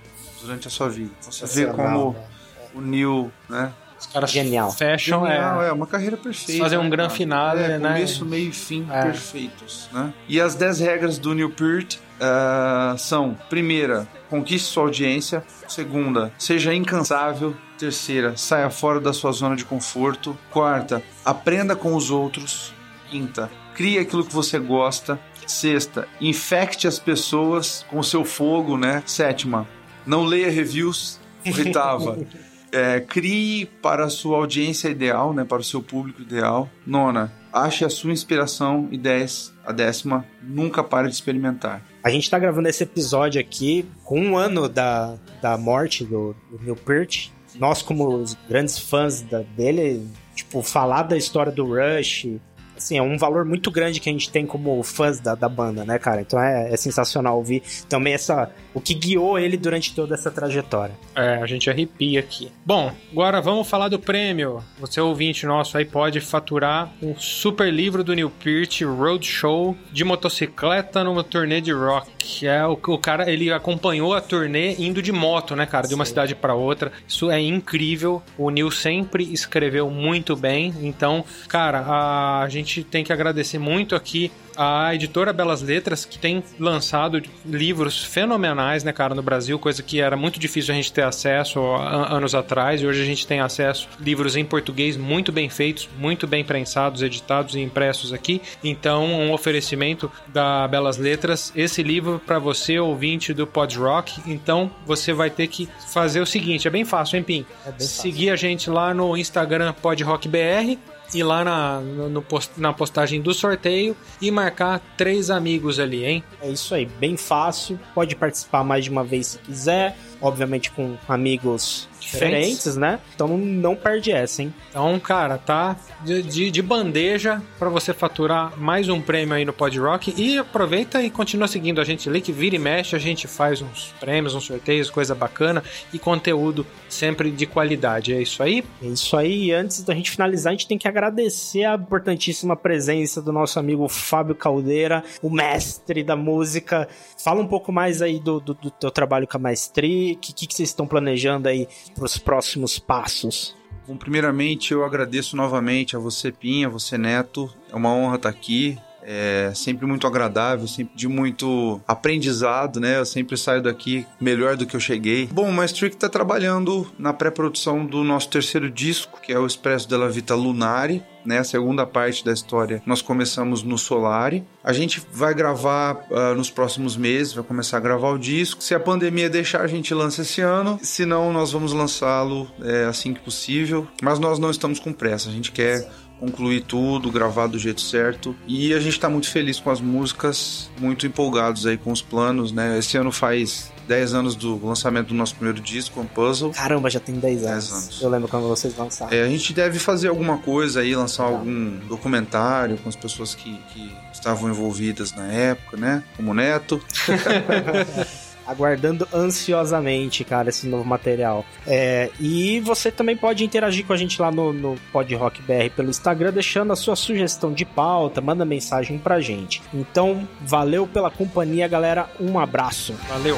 Durante a sua vida. Você vê como o Neil, né? Os caras Genial. fecham, Genial, é. é uma carreira perfeita. Fazer um né, gran cara? finale, é, né? Começo, meio e fim É. perfeitos, né? E as 10 regras do Neil Peart ah, são: primeira, conquiste sua audiência. Segunda, seja incansável. Terceira, saia fora da sua zona de conforto. Quarta, aprenda com os outros. Quinta, crie aquilo que você gosta. Sexta, infecte as pessoas com o seu fogo, né? Sétima, não leia reviews. Oitava, é, crie para a sua audiência ideal, né? Para o seu público ideal. Nona, ache a sua inspiração. E dez, a décima, nunca pare de experimentar. A gente tá gravando esse episódio aqui com um ano da, da morte do, do Neil Peart. Nós, como os grandes fãs da- dele, tipo, falar da história do Rush, assim, é um valor muito grande que a gente tem como fãs da, da banda, né, cara? Então é, é sensacional ouvir também essa, o que guiou ele durante toda essa trajetória. É, a gente arrepia aqui. Bom, agora vamos falar do prêmio. Você ouvinte nosso aí pode faturar um super livro do Neil Peart, Roadshow, de motocicleta numa turnê de rock. É, o, o cara, ele acompanhou a turnê indo de moto, né, cara? De uma cidade para outra. Isso é incrível. O Neil sempre escreveu muito bem. Então, cara, a gente tem que agradecer muito aqui a editora Belas Letras, que tem lançado livros fenomenais, né, cara, no Brasil, coisa que era muito difícil a gente ter acesso a- anos atrás, e hoje a gente tem acesso a livros em português muito bem feitos, muito bem prensados, editados e impressos aqui. Então, um oferecimento da Belas Letras, esse livro para você, ouvinte do Pod Rock. Então, você vai ter que fazer o seguinte, é bem fácil, hein, Pim? É bem fácil. Seguir a gente lá no Instagram PodRockBR ir lá na, no- na postagem do sorteio e marcar três amigos ali, hein? É isso aí, bem fácil. Pode participar mais de uma vez se quiser. Obviamente com amigos Diferentes. né? Então não, perde essa, hein? Então, cara, tá de, de, de bandeja pra você faturar mais um prêmio aí no Pod Rock e aproveita e continua seguindo a gente ali que vira e mexe, a gente faz uns prêmios, uns sorteios, coisa bacana e conteúdo sempre de qualidade. É isso aí? É isso aí. E antes da gente finalizar, a gente tem que agradecer a importantíssima presença do nosso amigo Fábio Caldeira, o mestre da música. Fala um pouco mais aí do, do, do teu trabalho com a maestria, o que, que, que vocês estão planejando aí para os próximos passos. Bom, primeiramente eu agradeço novamente a você, Pinha, a você, Neto. É uma honra estar aqui. É sempre muito agradável, sempre de muito aprendizado, né? Eu sempre saio daqui melhor do que eu cheguei. Bom, o Maestric está trabalhando na pré-produção do nosso terceiro disco, que é o Expresso della Vita Lunari, né? A segunda parte da história nós começamos no Solari. A gente vai gravar ah, nos próximos meses, vai começar a gravar o disco. Se a pandemia deixar, a gente lança esse ano. Se não, nós vamos lançá-lo é, assim que possível. Mas nós não estamos com pressa, a gente quer concluir tudo, gravar do jeito certo. E a gente tá muito feliz com as músicas, muito empolgados aí com os planos, né? Esse ano faz 10 anos do lançamento do nosso primeiro disco, Um Puzzle. Caramba, já tem 10 anos. 10 anos. Eu lembro quando vocês lançaram. É, a gente deve fazer alguma coisa aí, lançar algum documentário com as pessoas que, que estavam envolvidas na época, né? Como o Neto. aguardando ansiosamente, cara, esse novo material. É, e você também pode interagir com a gente lá no, no Pod Rock BR pelo Instagram, deixando a sua sugestão de pauta, manda mensagem pra gente. Então, valeu pela companhia, galera. Um abraço. Valeu!